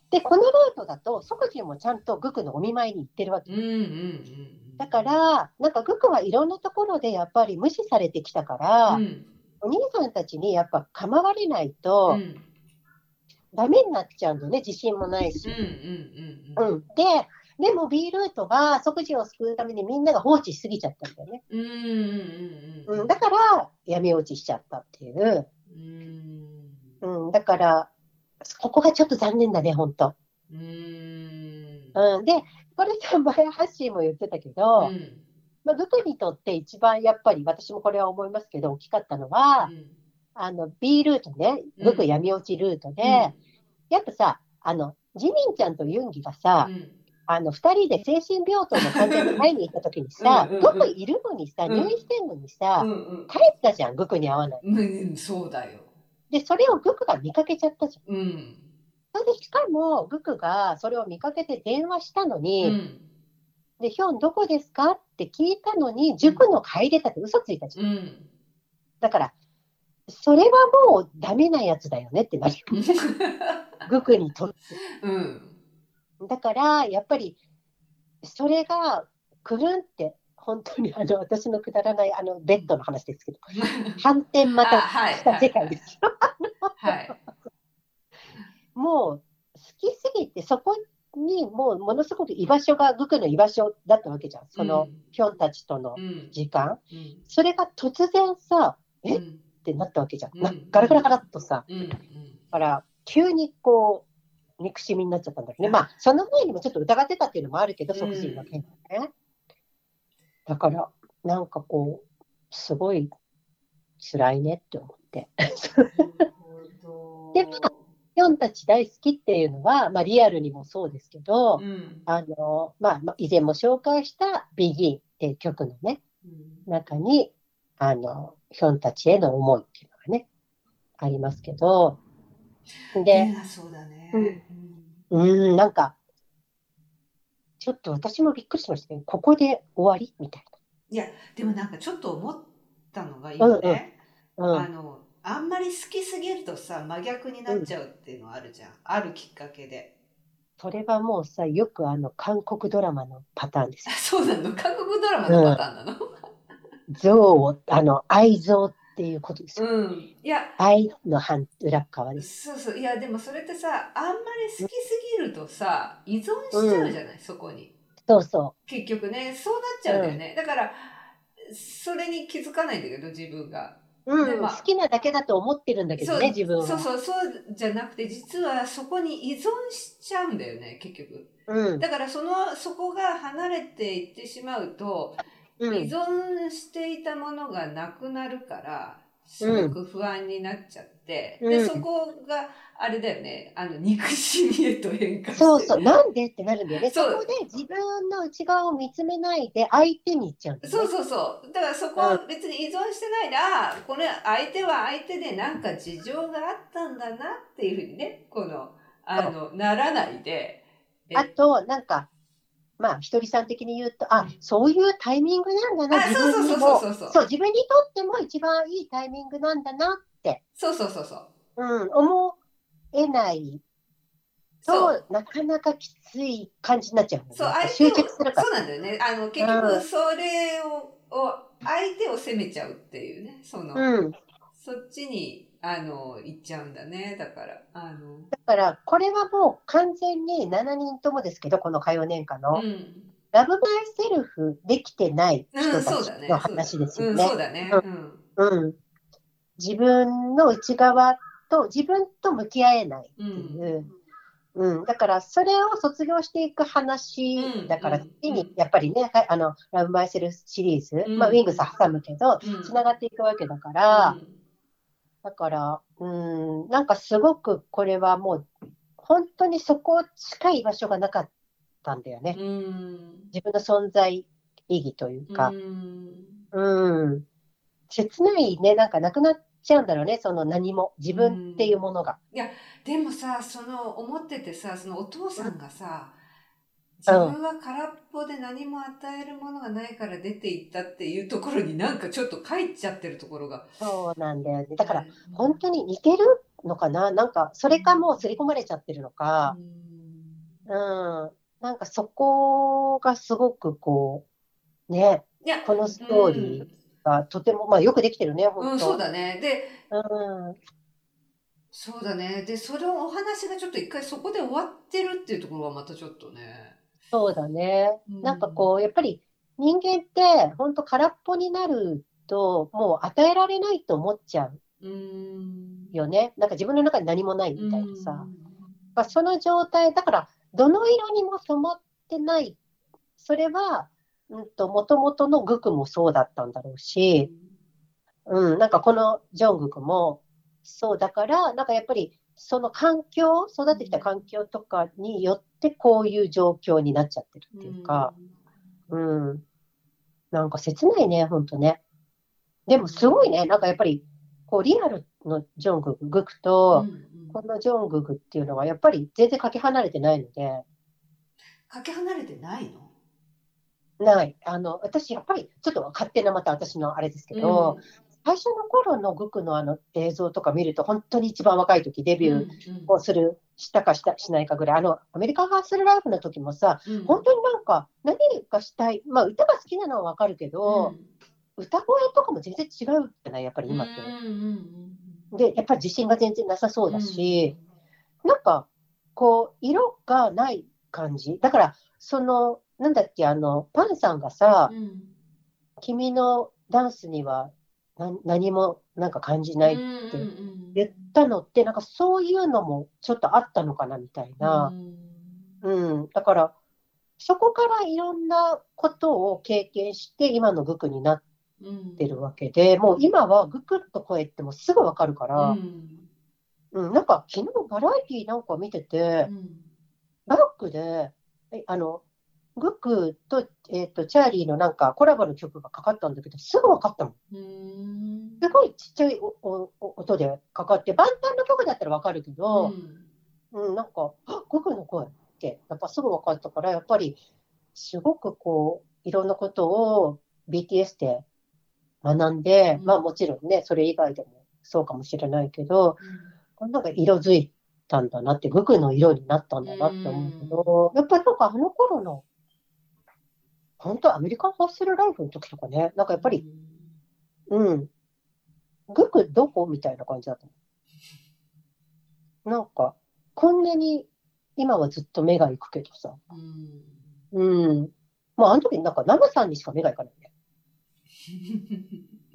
で、このルートだと、即時もちゃんとグクのお見舞いに行ってるわけ。うんうんうん、だから、なんかグクはいろんなところでやっぱり無視されてきたから、うん、お兄さんたちにやっぱ構われないと、うん、ダメになっちゃうんだよね、自信もないし。うんうんうん、で、でも B ルートは即時を救うためにみんなが放置しすぎちゃったんだよね。うんだから闇落ちしちゃったっていう。うん、うん、だから、ここがちょっと残念だね、本当。うん、うん、で、これさ、前、ハッシーも言ってたけど、うん、まあ、グクにとって一番やっぱり、私もこれは思いますけど、大きかったのは、うん、あの、B ルートね、グク闇落ちルートで、やっぱさ、あの、ジミンちゃんとユンギがさ、あの、二人で精神病棟の患者に会いに行った時にさ、グクいるのにさ、入院してんのにさ、帰ったじゃん、グクに会わない。うん、そうだよ。で、それをグクが見かけちゃったじゃん。うん。それで、しかも、グクがそれを見かけて電話したのに、うん、で、ヒョンどこですか？って聞いたのに、塾の帰れたって嘘ついたじゃん。うん、だから、それはもうダメなやつだよねってなる。グクにとって。うん。だから、やっぱり、それが、くるんって、本当にあの私のくだらないあのベッドの話ですけど、反転またした世界ですよ。はい。もう好きすそこにもうものすごく居場所が、グクの居場所だったわけじゃん。その、ヒョンたちとの時間。うんうん、それが突然さ、え、うん、ってなったわけじゃん。なガラガラガラっとさ。だから、急にこう、憎しみになっちゃったんだけどね。まあ、その前にもちょっと疑ってたっていうのもあるけど、即身の件ね。だから、なんかこう、すごい辛いねって思って。で、まあ、ヒョンたち大好きっていうのは、まあ、リアルにもそうですけど、うん、あの、まあ、以前も紹介したビギンっていう曲のね、うん、中に、あの、ヒョンたちへの思いっていうのがね、ありますけど、で、そうだね。うん、うん、なんか、ちょっと私もびっくりしましたけど、ここで終わりみたいな。いや、でもなんかちょっと思ったのが今ね、うん。うん、あの、あんまり好きすぎるとさ、真逆になっちゃうっていうのはあるじゃん。うん、あるきっかけで。それはもうさ、よくあの、韓国ドラマのパターンですよ。そうなの？韓国ドラマのパターンなの、像を、あの、愛憎っていうことですよ。うん。いや、愛の反裏側です。そうそう。いや、でもそれってさ、あんまり好きすぎるとさ、依存しちゃうじゃない、そこに。そうそう。結局ね、そうなっちゃうんだよね。だから、それに気づかないんだけど、自分が。うん、まあ、好きなだけだと思ってるんだけどね、自分は。そうそう、そうじゃなくて、実はそこに依存しちゃうんだよね、結局。うん、だからその、そこが離れていってしまうと、うん、依存していたものがなくなるから、すごく不安になっちゃって、うん、で、そこが、あれだよね、あの、憎しみへと変化。そうそう、なんでってなるんだよね。そこで自分の内側を見つめないで相手に行っちゃう、ね、そうそうそう。だからそこは別に依存してないで、うん、ああ、これ相手は相手でなんか事情があったんだなっていうふうにね、この、あの、ならないで。あと、なんか、まあ、ひとりさん的に言うと、あ、そういうタイミングなんだな、自分にも。そう、自分にとっても一番いいタイミングなんだなって。そうそうそうそう。うん、思えないと、なかなかきつい感じになっちゃう、ね。そう、執着するから。そうなんだよね。あの、結局、それを、を、相手を責めちゃうっていうね、その、うん、そっちに、あの、行っちゃうんだね。だから、あの。だから、これはもう完全に7人ともですけど、この歌謡年間の。うん、ラブマイセルフできてない人たちの話ですよね。そうだね。うん。自分の内側と自分と向き合えないっていう。うん、うん、だからそれを卒業していく話だから、次にやっぱりね、あの、ラブマイセルシリーズ、まあ、ウィングス挟むけど、つながっていくわけだから、だから、うん、なんかすごくこれはもう、本当にそこ近い場所がなかったんだよね。自分の存在意義というか。うん。切ないね、なんかなくなっちゃうんだろうね、その何も、自分っていうものが。いや、でもさ、その思っててさ、そのお父さんがさ、自分は空っぽで何も与えるものがないから出ていったっていうところになんかちょっと帰っちゃってるところが。そうなんだよね。だから、本当に似てるのかな？なんか、それかもう刷り込まれちゃってるのか。うん。うんなんかそこがすごくこう、ね、このストーリーがとても、まあよくできてるね、本当、うん、そうだね。で、うん。そうだね。で、それをお話がちょっと一回そこで終わってるっていうところはまたちょっとね。そうだね。なんかこう、やっぱり人間って本当空っぽになると、もう与えられないと思っちゃう。よね。なんか自分の中に何もないみたいなさ。その状態、だからどの色にも染まってない。それは、うんと、もともとのグクもそうだったんだろうし、うん、なんかこのジョングクもそうだから、なんかやっぱりその環境、育ってきた環境とかによってこういう状況になっちゃってるっていうか、うん、うん、なんか切ないね、ほんとね。でもすごいね、なんかやっぱり、こうリアルのジョングク、グクと、うんこのジョンググっていうのはやっぱり全然かけ離れてないので。かけ離れてないの？ない。あの、私やっぱりちょっと勝手なまた私のあれですけど、うん、最初の頃のグクのあの映像とか見ると本当に一番若い時デビューをする、うん。うん、したかしたしないかぐらい、あの、アメリカンハースルライフの時もさ、うん、本当になんか何かしたい、まあ歌が好きなのはわかるけど、うん、歌声とかも全然違うじゃない、やっぱり今って。うんうんうんで、やっぱり自信が全然なさそうだし、うん、なんか、こう、色がない感じ。だから、その、なんだっけ、あの、パンさんがさ、うん、君のダンスには何もなんか感じないって言ったのって、なんかそういうのもちょっとあったのかなみたいな。うん、うん、だから、そこからいろんなことを経験して、今のグクになってるわけで、うん、もう今はグクッと声ってもすぐわかるから、うん、うん、なんか昨日バラエティーなんか見てて、バックで、あの、グックと,、えーと、チャーリーのなんかコラボの曲がかかったんだけど、すぐ分かったもん。すごいちっちゃい音でかかって、万端の曲だったら分かるけど、うん、うん、なんか、あグックの声って、やっぱすぐ分かったから、やっぱりすごくこう、いろんなことを BTS で学んで、うん、まあもちろんね、それ以外でもそうかもしれないけど、うん、なんか色づいたんだなって、グクの色になったんだなって思うけど、やっぱりなんかあの頃の本当アメリカンハッスルライフの時とかね、なんかやっぱり、うん、グクどこみたいな感じだったなんか、こんなに今はずっと目が行くけどさ、うん。うん。もうあの時なんかナムさんにしか目が行かないね。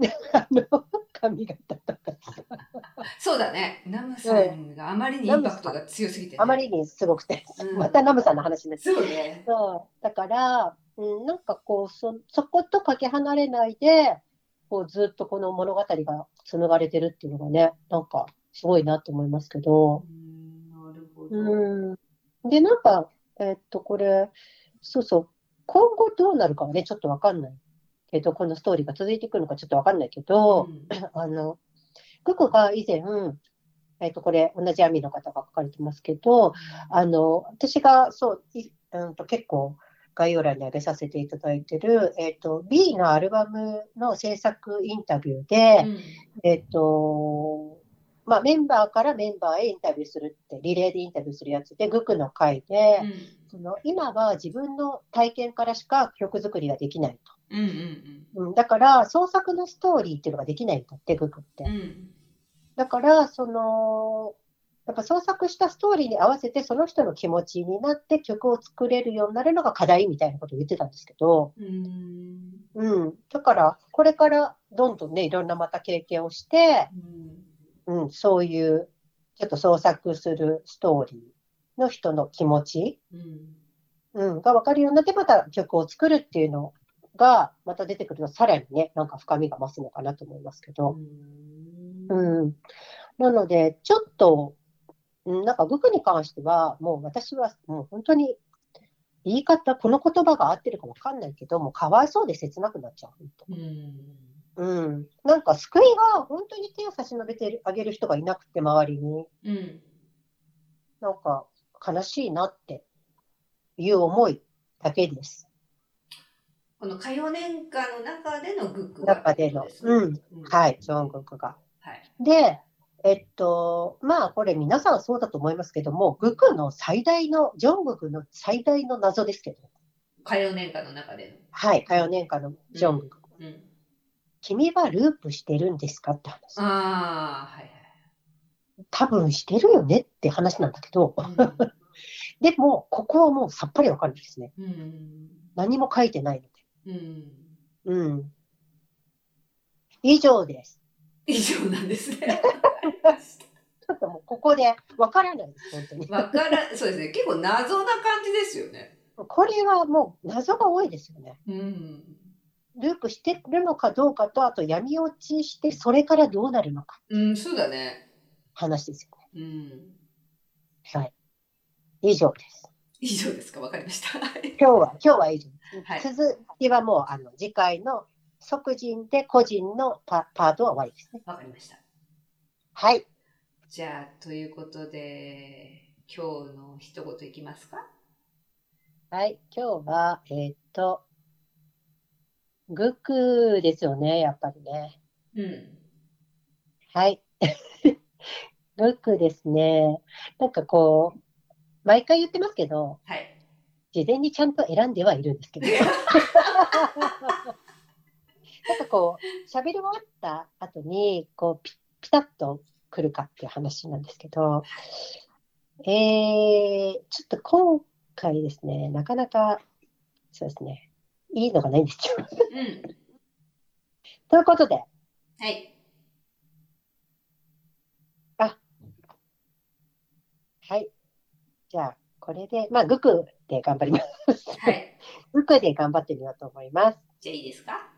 あの髪型とか そうだね。ナムさんがあまりにインパクトが強すぎて、ね、あまりにすごくて、うん、またナムさんの話になってそうね。そう。だから、うん、なんかこうそ、そことかけ離れないで、こうずっとこの物語が紡がれてるっていうのがね、なんかすごいなと思いますけど。うんなるほど。うん、で、なんか、えー、っと、これ、そうそう、今後どうなるかはね、ちょっとわかんないけど、このストーリーが続いていくのかちょっとわかんないけど、うん、あの、ククが以前、えっ、と、これ、同じ網の方が書かれてますけど、あの、私が、そう、いうんと結構、概要欄に上げさせていただいてる、えっ、ー、と、B のアルバムの制作インタビューで、うん、えっ、と、まあ、メンバーからメンバーへインタビューするって、リレーでインタビューするやつで、グクの回で、うん、その今は自分の体験からしか曲作りができないと。うんうんうん、だから、創作のストーリーっていうのができないんだって、グクって。うん、だから、その、やっぱ創作したストーリーに合わせてその人の気持ちになって曲を作れるようになるのが課題みたいなことを言ってたんですけど、うん、うん、だからこれからどんどんねいろんなまた経験をして、うん、うん、そういうちょっと創作するストーリーの人の気持ち、うん、うん、が分かるようになってまた曲を作るっていうのがまた出てくるとさらにねなんか深みが増すのかなと思いますけど。うん、うん、なので、ちょっとなんか、グクに関しては、もう私はもう本当に言い方、この言葉が合ってるか分かんないけど、もうかわいそうで切なくなっちゃう。うん、うん、なんか救いが本当に手を差し伸べてあげる人がいなくて、周りに。うん、なんか悲しいなっていう思いだけです。この歌謡年間の中でのグック中での、うん、はい、ジョングックが。はい、で、えっと、まあ、これ皆さんそうだと思いますけども、グクの最大の、ジョングクの最大の謎ですけど。歌謡年間の中ではい、歌謡年間のジョングク。うん、うん、君はループしてるんですかって話。ああ、はいはい。多分してるよねって話なんだけど、うん、でも、ここはもうさっぱりわかるんですね。うん、何も書いてないので。うん。うん。以上です。以上なんですね。ちょっともうここでわからないです、本当に。わから、そうですね。結構謎な感じですよね。これはもう謎が多いですよね。うん。ループしてるのかどうかと、あと闇落ちして、それからどうなるのか。うん、そうだね。話ですよね。うん。はい。以上です。以上ですか、わかりました。今日は、今日は以上です。はい、続きはもう、あの、次回の即人で個人のパパートは終わりですね。わかりました。はい。じゃあ、ということで、今日の一言いきますか？はい、今日は、えー、っと、グクですよね、やっぱりね。うん。はい。グクですね。なんかこう、毎回言ってますけど、はい。事前にちゃんと選んではいるんですけど。なんかこう、喋り終わった後に、こうピ、ピタッと来るかっていう話なんですけど、えー、ちょっと今回ですね、なかなか、そうですね、いいのがないんですよ。うん。ということで。はい。あ、はい。じゃあ、これで、まあ、グクで頑張ります。はい。グクで頑張ってみようと思います。じゃあいいですか？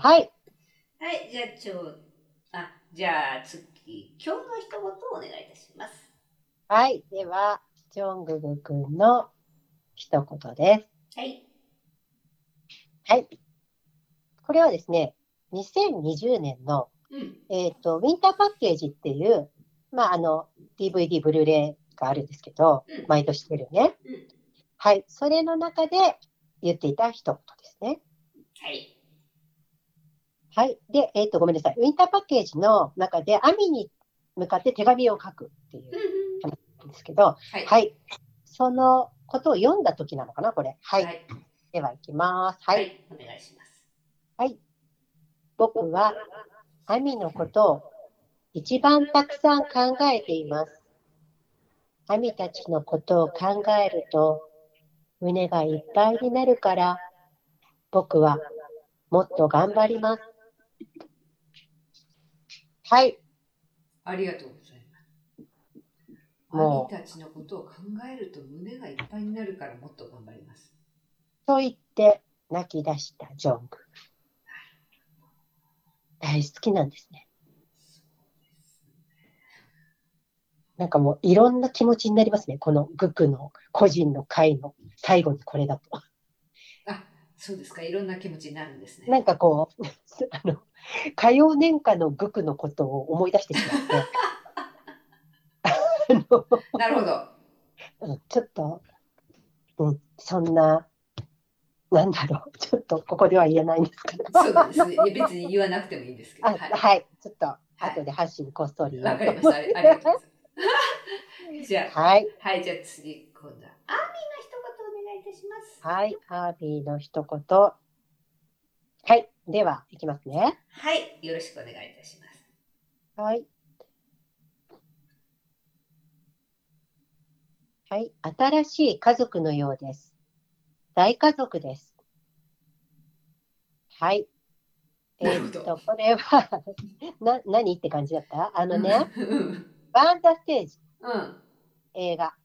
はい。はい、じゃあ、ちょ、あ、じゃあ次、今日の一言をお願いいたします。はい。では、ジョンググ君の一言です。はい。はい。これはですね、2020年の、うん、えっ、ー、と、ウィンターパッケージっていう、まあ、あの、DVD、ブルーレイがあるんですけど、うん、毎年出るね、うん。はい。それの中で言っていた一言ですね。はい。はい。で、えっ、ー、と、ごめんなさい。ウィンターパッケージの中で、アミに向かって手紙を書くっていう話なんですけど、はい、はい。そのことを読んだ時なのかな、これ。はい。はい、では、いきます。はい。はい、お願いします。はい。僕は、アミのことを一番たくさん考えています。アミたちのことを考えると、胸がいっぱいになるから、僕はもっと頑張ります。はい。ありがとうございます。アミたちのことを考えると胸がいっぱいになるからもっと頑張ります。と言って泣き出したジョング。大好きなんですね。なんかもういろんな気持ちになりますね。このグクの個人の会の最後にこれだと。あ、そうですか。いろんな気持ちになるんですね。なんかこう、あの、歌謡年間のグクのことを思い出してしまって。なるほど。ちょっと、うん、そんななんだろう、ちょっとここでは言えないんですけど。そうですね。別に言わなくてもいいんですけど。はい、はい、ちょっと後で発信こっそり。わ、はい、かりました。ありがとうございます。じゃあ、はい。はい、じゃあ次、今度は、アーミーの一言お願いいたします。はい、アーミーの一言。はい、では、いきますね。はい、よろしくお願いいたします。はい。はい、新しい家族のようです。大家族です。はい。えー、っと、これは な、何って感じだった？あのね、バーンダステージ、うん、映画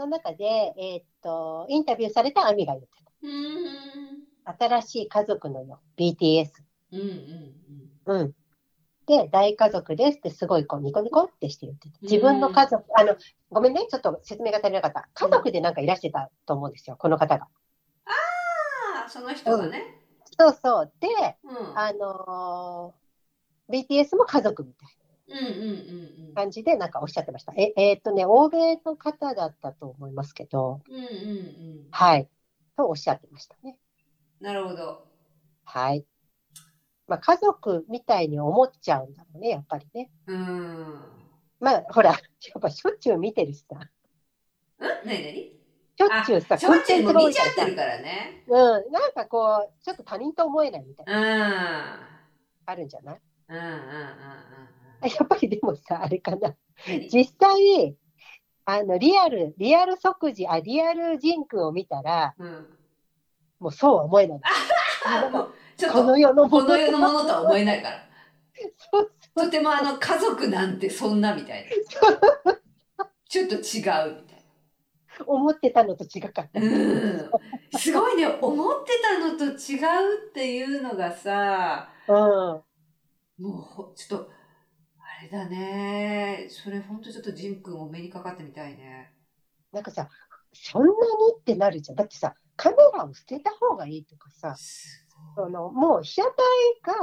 の中で、えー、っと、インタビューされたアミが言ってた。新しい家族のよ、BTS。うんうんうん。うん。で、大家族ですってすごいこうニコニコってして言ってた。自分の家族、あの、ごめんね、ちょっと説明が足りなかった。家族でなんかいらしてたと思うんですよ、この方が。ああ、その人がね。そうそう。で、うん、あのー、BTS も家族みたいな感じでなんかおっしゃってました。え、えー、っとね、欧米の方だったと思いますけど、うんうんうん、はい。とおっしゃってましたね。なるほど。はい。まあ、家族みたいに思っちゃうんだろうね、やっぱりね。うん。まあ、ほら、やっぱしょっちゅう見てるしさ。ん何何？しょっちゅうさ、しょっちゅう見ちゃってるからね。うん、なんかこう、ちょっと他人と思えないみたいな。うん。あるんじゃない？うんうんうんうん。やっぱりでもさ、あれかな。実際、あの、リアル、リアル即時、あ、リアルジンクを見たら、うん、もうそうは思えない。この世のものこの世のものとは思えないから。そうそうとてもあの家族なんてそんなみたいな。ちょっと違うみたいな。思ってたのと違かった。うん。すごいね、思ってたのと違うっていうのがさ、うん。もう、ちょっと、だね。それほんとちょっとジン君お目にかかってみたいね。なんかさ、そんなにってなるじゃん。だってさ、カメラを捨てた方がいいとかさ、そのもう被写体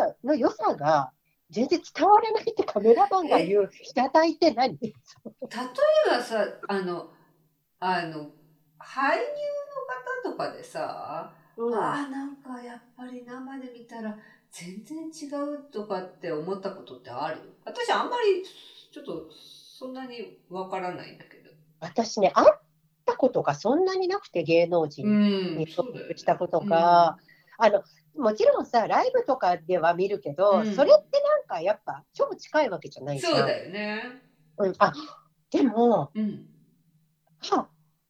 がの良さが全然伝わらないってカメラマンが言う被写体って何？例えばさあのあの俳優の方とかでさ、うん、あなんかやっぱり生で見たら全然違うとかって思ったことってある？私あんまりちょっとそんなにわからないんだけど。私ね会ったことがそんなになくて芸能人に。所属したことが、うん、あのもちろんさ、ライブとかでは見るけど、うん、それってなんかやっぱ超近いわけじゃないそうだよね。うん、あでも、うん、はあ、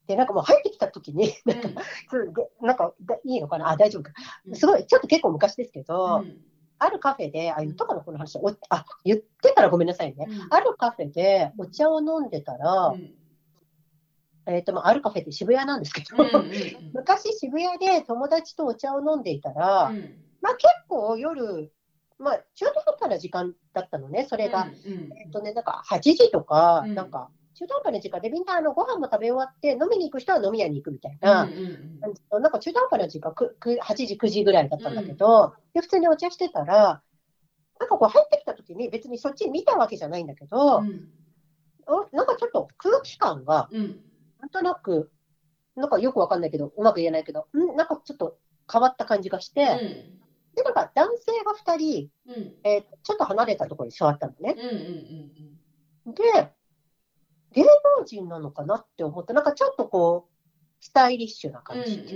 で、なんかもう入ってきた時に、なんか、う。ん、なんかいいのかな？あ、大丈夫か。すごい、ちょっと結構昔ですけど、うん。あるカフェで、あ、言ったかな、この話。おあ、言ってたらごめんなさいね。うん、あるカフェでお茶を飲んでたら、うん、えっ、ー、と、まあ、あるカフェって渋谷なんですけど、昔渋谷で友達とお茶を飲んでいたら、うん、まあ結構夜、まあ中途半端な時間だったのね、それが。えっ、ー、とね、なんか8時とか、なんか、中途半端な時間でみんなあのご飯も食べ終わって飲みに行く人は飲み屋に行くみたいな、うんうん、なんか中途半端な時間くく8時9時ぐらいだったんだけど、で普通にお茶してたらなんかこう入ってきた時に別にそっち見たわけじゃないんだけど、うん、なんかちょっと空気感が、なんとなくなんかよくわかんないけどうまく言えないけどんなんかちょっと変わった感じがして、うん、でなんか男性が2人、うん、えー、ちょっと離れたところに座ったのね。で芸能人なのかなって思って、なんかちょっとこう、スタイリッシュな感じ。う。んうん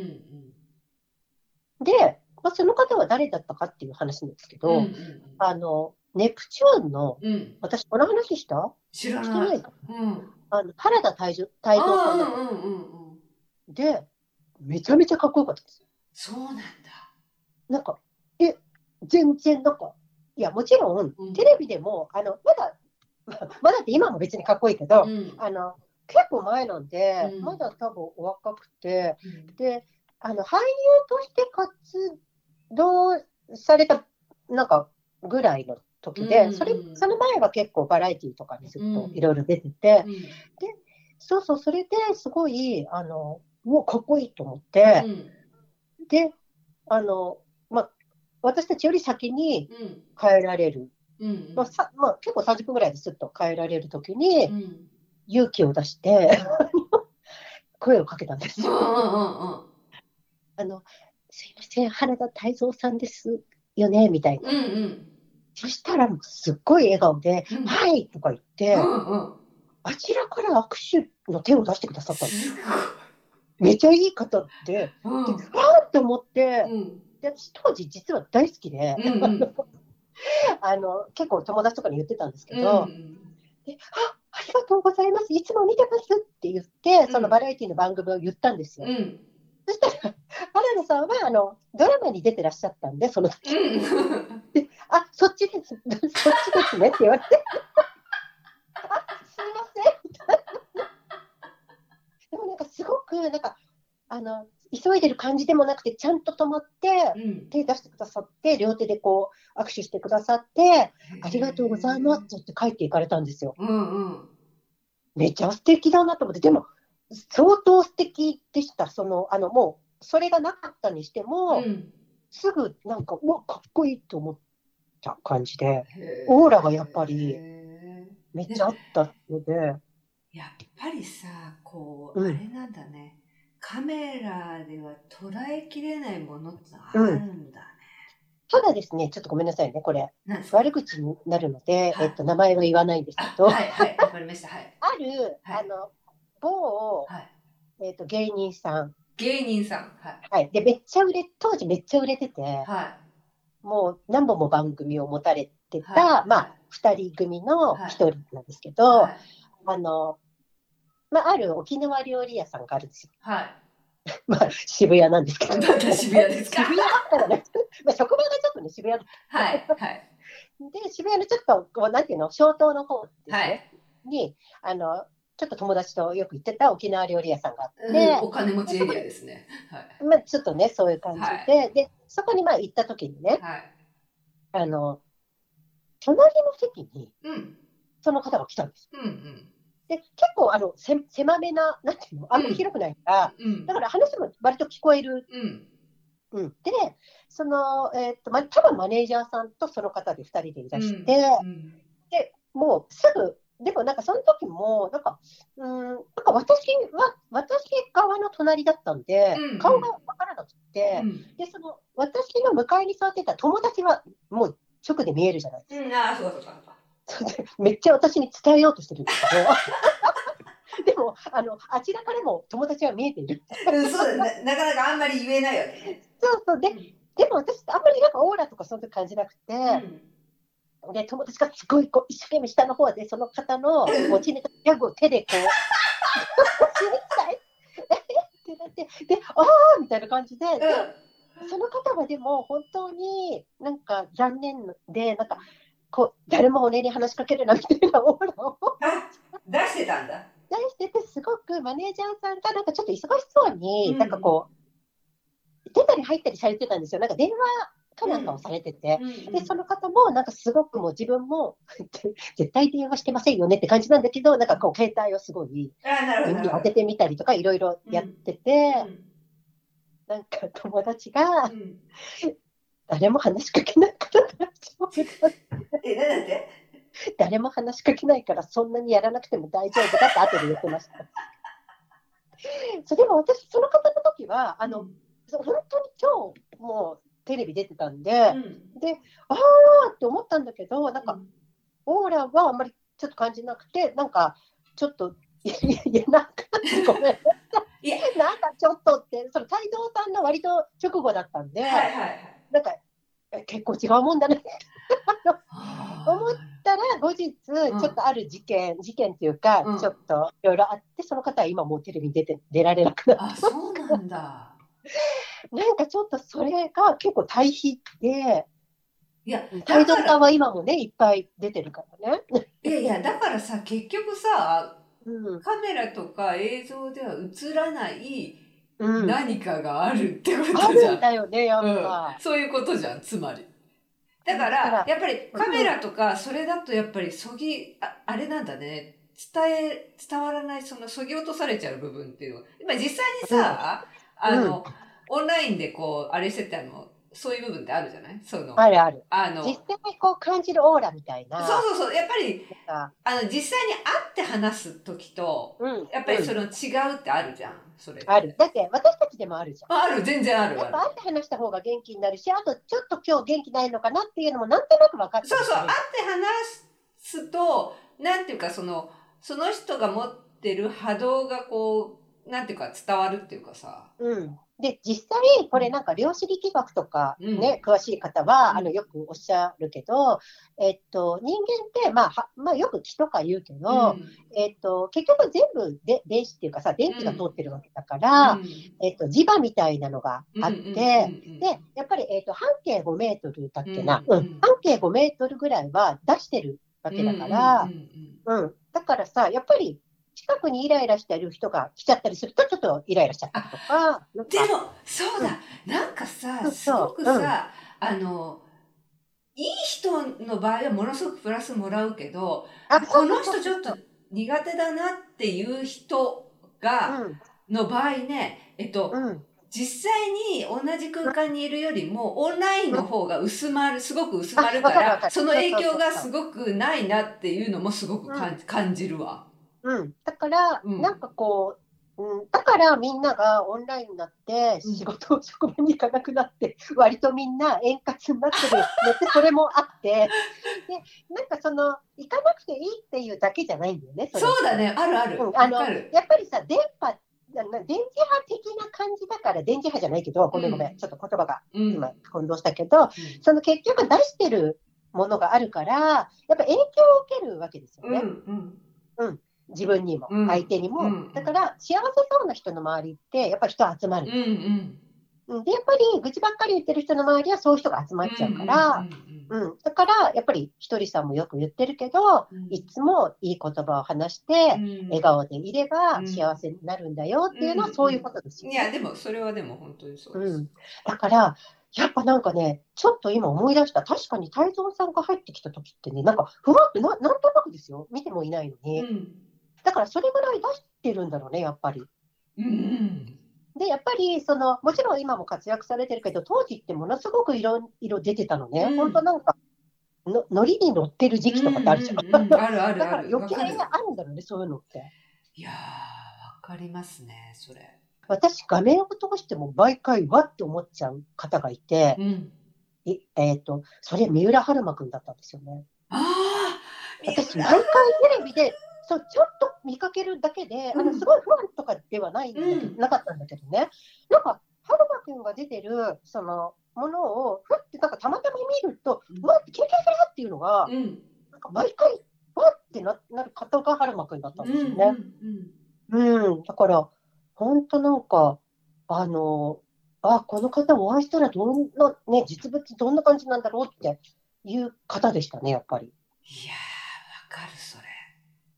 うん、で、まあ、その方は誰だったかっていう話なんですけど、うんうんうん、あの、ネプチューンの、うん、私、この話した？知らない。いか、うん、あの原田泰造さんだ、うんうんうん、で、めちゃめちゃかっこよかったです。そうなんだ。なんか、え、全然なんか、いや、もちろん、テレビでも、あの、まだ まだって今も別にかっこいいけど、うん、あの結構前なんで、うん、まだ多分お若くて、うん、であの俳優として活動されたなんかぐらいの時で、うん、それその前は結構バラエティーとかにずっといろいろ出てて、でそうそうそれですごいあのもうかっこいいと思って、であのまあ私たちより先に帰られるうん。まあさまあ、結構30分ぐらいですっと帰られるときに、うん、勇気を出して 声をかけたんですよ。あのすいません、原田泰造さんですよねみたいな。うんうん、そしたら、すっごい笑顔で、うん、はいとか言って、うんうん、あちらから握手の手を出してくださったんですめちゃいい方で、うん、でわーって思って、うん、で私当時実は大好きで、うんうん あの結構友達とかに言ってたんですけど、うん、であありがとうございます、いつも見てますって言って、そのバラエティの番組を言ったんですよ。うん、そしたら、原田さんはあのドラマに出てらっしゃったんで、その時、うん、であそっちです、そっちですねって言われて、あすいません。でもなんかすごく、なんか、あの急いでる感じでもなくて、ちゃんと止まって、手出してくださって、両手でこう握手してくださって、ありがとうございますって言って帰っていかれたんですよ。うんうん、めちゃ素敵だなと思って、でも、相当素敵でした。その、あの、もう、それがなかったにしても、うん、すぐなんか、うわ、かっこいいと思った感じで、オーラがやっぱり、めっちゃあったので。やっぱりさ、こう、あれなんだね。カメラでは捉えきれないものってあるんだね。ただですね、ちょっとごめんなさいね、これ。悪口になるので、はい、えっと、名前は言わないんですけど。はい、はい、わかりました。はい。ある、はい、あの、某、はい、えっと、芸人さん。芸人さん。はい。はい。で、めっちゃ売れ、当時めっちゃ売れてて、はい。もう何本も番組を持たれてた、はい、まあ、二人組の一人なんですけど、あの、まあ、ある沖縄料理屋さんがあるんですよ。はい。まあ、渋谷なんですけど。渋谷ですか？渋谷だったらね、まあ、職場がちょっとね、渋谷はい。はい。で、渋谷のちょっと、こう、なんていうの、小東の方ですね、はい、に、あの、ちょっと友達とよく行ってた沖縄料理屋さんがあって、うん、お金持ちエリアですね。はい。まあ、ちょっとね、そういう感じで、はい、で、そこにまあ行った時にね、はい、あの、隣の席に、その方が来たんです。うんうんで結構あのせ狭めな、なんていうの、あんまり広くないから、うん、だから話も割と聞こえる。うん。うん、で、その、えー、っと、ま、多分マネージャーさんとその方で2人でいらして、うん、で、もうすぐ、でもなんかその時も、なんか、うん、なんか私は、私側の隣だったんで、うん顔がわからなくて、うん、で、その、私の向かいに座ってた友達はもう直で見えるじゃないですか。うん、ああ、そうそうそう。めっちゃ私に伝えようとしてるんですけど。でもあのあちらからも友達は見えている。そうななかなかあんまり言えないよね。そうそうで、でも私あんまりなんかオーラとかその時感じなくて、うん、で、友達がすごいこう一生懸命下の方で、その方の持ちネタギャグを手でこう、死にたいってなって、で、ああみたいな感じで、でその方はでも本当になんか残念で、なんか、こう誰も俺に話しかけるなみたいなオーラを。出してたんだ。出してて、すごくマネージャーさんがなんかちょっと忙しそうに、なんかこう、出たり入ったりされてたんですよ。なんか電話かなんかをされてて、でその方もなんかすごくもう自分も 絶対電話してませんよねって感じなんだけど、なんかこう携帯をすごい耳に当ててみたりとかいろいろやってて、なんか友達が、誰も話しかけないから大丈夫。え、なんだって？誰も話しかけないからそんなにやらなくても大丈夫だって後で言ってました。それも私、その方の時は、あの、うん、本当に今日、もうテレビ出てたんで、うん、で、ああって思ったんだけど、なんか、オーラはあんまりちょっと感じなくて、なんか、ちょっと、いや、いやなんか、ごめんなさい。いや、なんかちょっとって、その太蔵さんの割と直後だったんで、はいはいはい、なんか、結構違うもんだね思ったら後日、ちょっとある事件、うん、事件っていうか、うん、ちょっといろいろあって、その方は今もうテレビに出て出られなくなって。あ、そうなんだ。なんかちょっとそれが結構対比で、いや、タイトルさんは今もね、いっぱい出てるからね。いやいや、だからさ、結局さ、うん、カメラとか映像では映らない何かがあるってことじゃん。あるんだよね、やっぱ、うん、そういうことじゃん、つまり。だから、やっぱりカメラとか、それだとやっぱりそぎ、ああれなんだね。伝え、伝わらない、その、そぎ落とされちゃう部分っていうのは。今実際にさ、あの、オンラインでこう、あれしてたの、そういう部分ってあるじゃない？その。あるある。あの、実際にこう感じるオーラみたいな。そうそうそう。やっぱり、あの、実際に会って話す時と、うん、やっぱりその違うってあるじゃん。それ。ある。だって私たちでもあるじゃん。ある、全然ある。やっぱ会って話した方が元気になるし、あとちょっと今日元気ないのかなっていうのもなんとなく分かる。そうそう。会って話すと、なんていうかその、その人が持ってる波動がこう、なんていうか伝わるっていうかさ。うん。で、実際、これなんか量子力学とかね、うん、詳しい方は、あの、よくおっしゃるけど、えっと、人間って、まあ、はまあ、よく気とか言うけど、うん、えっと、結局全部で電子っていうかさ、電気が通ってるわけだから、うん、えっと、磁場みたいなのがあって、で、やっぱり、えっと、半径5メートルだっけな、うん、半径5メートルぐらいは出してるわけだから、うん、だからさ、やっぱり、近くにイライラしてる人が来ちゃったりすると、ちょっとイライラしちゃったりとか。でも、そうだ、うん、なんかさ、すごくさ、うん、あの、いい人の場合はものすごくプラスもらうけど、この人ちょっと苦手だなっていう人が、うん、の場合ね、えっと、実際に同じ空間にいるよりも、オンラインの方が薄まる、すごく薄まるから、その影響がすごくないなっていうのもすごく感じるわ。うん、だから、うん、なんかこう、うん、だからみんながオンラインになって仕事を職場に行かなくなって、うん、割とみんな円滑になってる。のってそれもあって。でなんかその行かなくていいっていうだけじゃないんだよねそそうだね。あるある、うん、あのやっぱりさ電波電磁波的な感じだから電磁波じゃないけどごめんごめん、ちょっと言葉が今混同したけど、その結局出してるものがあるからやっぱ影響を受けるわけですよね。うん。うん自分にも、相手にも、うん、だから幸せそうな人の周りってやっぱり人集まる、うんうん、でやっぱり愚痴ばっかり言ってる人の周りはそういう人が集まっちゃうから、うんだからやっぱりひとりさんもよく言ってるけど、いつもいい言葉を話して、笑顔でいれば幸せになるんだよっていうのはそういうことですよ、ね、いやでもそれはでも本当にそうです、だからやっぱなんかね、ちょっと今思い出した。確かに太蔵さんが入ってきた時ってね、なんかふわってな、なんとなくですよ。見てもいないのに。うんだからそれぐらい出してるんだろうね、やっぱり。うん、で、やっぱりその、もちろん今も活躍されてるけど、当時ってものすごく色色出てたのね、うん、本当なんかの、ノリに乗ってる時期とかってあるじゃん。うんうんうん、あるある だから余計にあるんだろうね、そういうのって。いやー、わかりますね、それ。私、画面を通しても毎回、わって思っちゃう方がいて、うん、えっ、ー、と、それ、三浦春馬くんだったんですよね。ああ私、毎回テレビでそうちょっと見かけるだけで、あのすごい不安とかではないうん、なかったんだけどね、なんか、はるまくんが出てるそのものをふってなんかたまたま見ると、うわってキラキラキラっていうのが、うん、なんか毎回、わってななる方が春馬くんだったんですよね。うん、うん、だから、本当なんか、あの、あ、この方お会いしたらどんな、ね、実物どんな感じなんだろうっていう方でしたね、やっぱり。いやー、わかる、それ。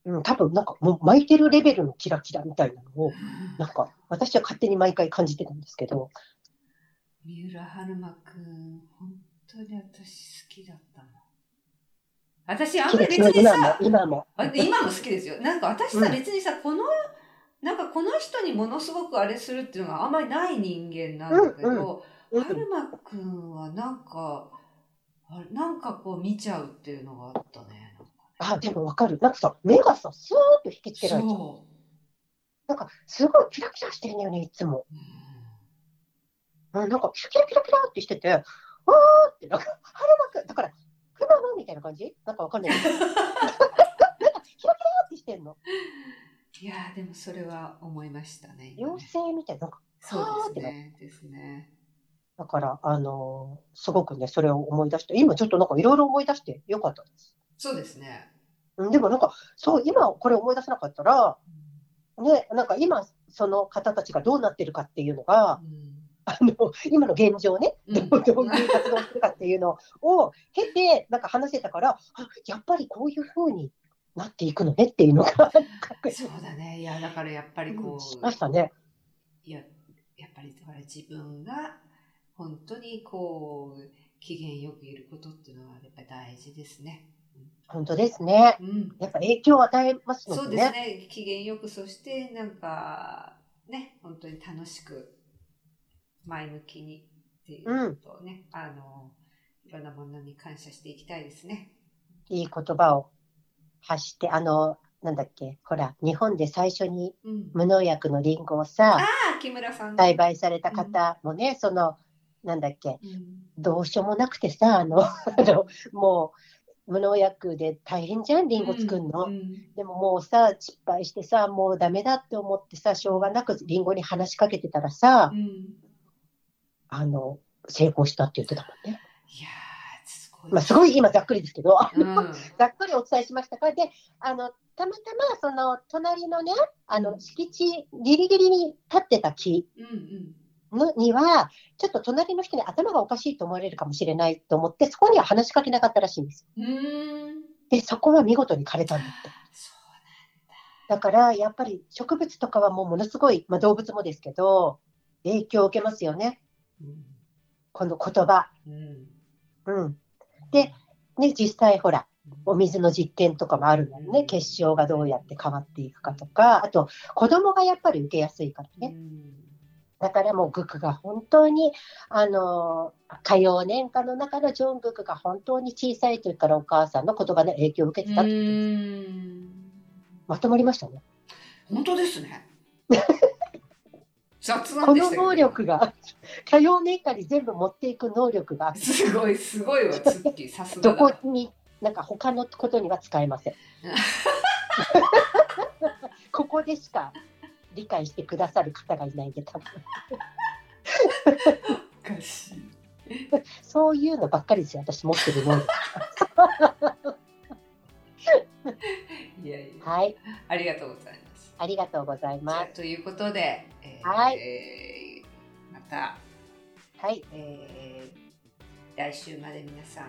うん、多分なんかもう巻いてるレベルのキラキラみたいなのを、なんか私は勝手に毎回感じてたんですけど。三浦春馬くん、本当に私好きだったの。私、あんまり別にさ、今も今も好きですよ。なんか私さ、別にさ、この、なんかこの人にものすごくあれするっていうのがあんまりない人間なんだけど、うんうん、春馬くんはなんか、なんかこう見ちゃうっていうのがあったね。あ、でもわかる。なんかさ、目がさ、スーッと引きつけられちゃう。なんか、すごいキラキラしてるんだよね、いつも。うん、なんか、キラキラキラってしてて、わーって、なんか、春馬くん、だから、くまのみたいな感じ？なんかわかんないけど。なんか、キラキラってしてんの？いやでもそれは思いましたね。妖精みたいな、なんか、そうですね。ですね。だから、あのー、すごくね、それを思い出して、今ちょっとなんかいろいろ思い出してよかったです。そうですね。でもなんか、そう、今これ思い出せなかったら、ね、なんか今、その方たちがどうなってるかっていうのが、うん、あの今の現状ね、どういう活動するかっていうのを経て、なんか話せたから、あやっぱりこういうふうになっていくのねっていうのがそうだね。いや、だからやっぱりこう。しましたね。いや、やっぱりだから自分が本当にこう、機嫌よくいることっていうのはやっぱり大事ですね。本当ですね。うん、やっぱ影響を与えますので、ね、そうですね。機嫌よく、そしてなんか、ね、本当に楽しく、前向きにっていうことをね、うん、あの、いろんなものに感謝していきたいですね。いい言葉を発して、あの、なんだっけ、ほら、日本で最初に無農薬のリンゴをさ、うん、木村さん栽培された方もね、うん、その、なんだっけ、うん、どうしようもなくてさ、あの、もう、無農薬で大変じゃん、リンゴ作るの。でももうさ、失敗してさ、もうダメだって思ってさ、しょうがなくリンゴに話しかけてたらさ、あの、成功したって言ってたもんね。いやまあ、すごい今ざっくりですけど、うん、ざっくりお伝えしました。から、で、あの、たまたまその隣のね、あの、敷地ギリギリに立ってた木のには、ちょっと隣の人に頭がおかしいと思われるかもしれないと思って、そこには話しかけなかったらしいんですよ。で、そこは見事に枯れたんだって。だから、やっぱり植物とかはもうものすごい、まあ、動物もですけど、影響を受けますよね。うん、この言葉。うん、うんで、ね、実際ほら、お水の実験とかもあるのよね、結晶がどうやって変わっていくかとか、あと子供がやっぱり受けやすいからね。だからもうグクが本当に、あの、歌謡年間の中のジョン・グクが本当に小さい時からお母さんの言葉の影響を受けてたって。まとまりましたね。本当ですね。雑なんこの能力が、多様年間に全部持っていく能力がすごい、すごいわ、ツッキー、さすがどこに、なんか他のことには使えません。ここでしか理解してくださる方がいないんで、多分。おかしい。そういうのばっかりですよ、私持ってる能力。いやいや。はい。ありがとうございます。ありがとうございます。ということで、はい、えー、また、はいえー、来週まで皆さん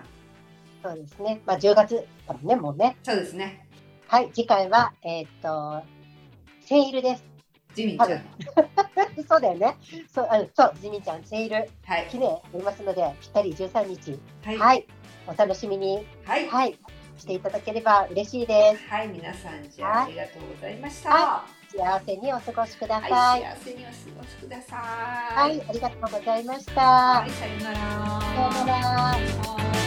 そうですね、まあ、10月だもんねもうねそうですねはい次回はえー、っとセールですジミンちゃん。そうだよね。そうあそうジミンちゃんセール、はい、記念ありますのでぴったり13日。はい、はい、お楽しみに。はい、はい、していただければ嬉しいです。はい。皆さんじゃあ、ありがとうございました、はい。幸せにお過ごしください。はい、幸せにお過ごしください。はい、ありがとうございました。はい、さよなら。さよなら。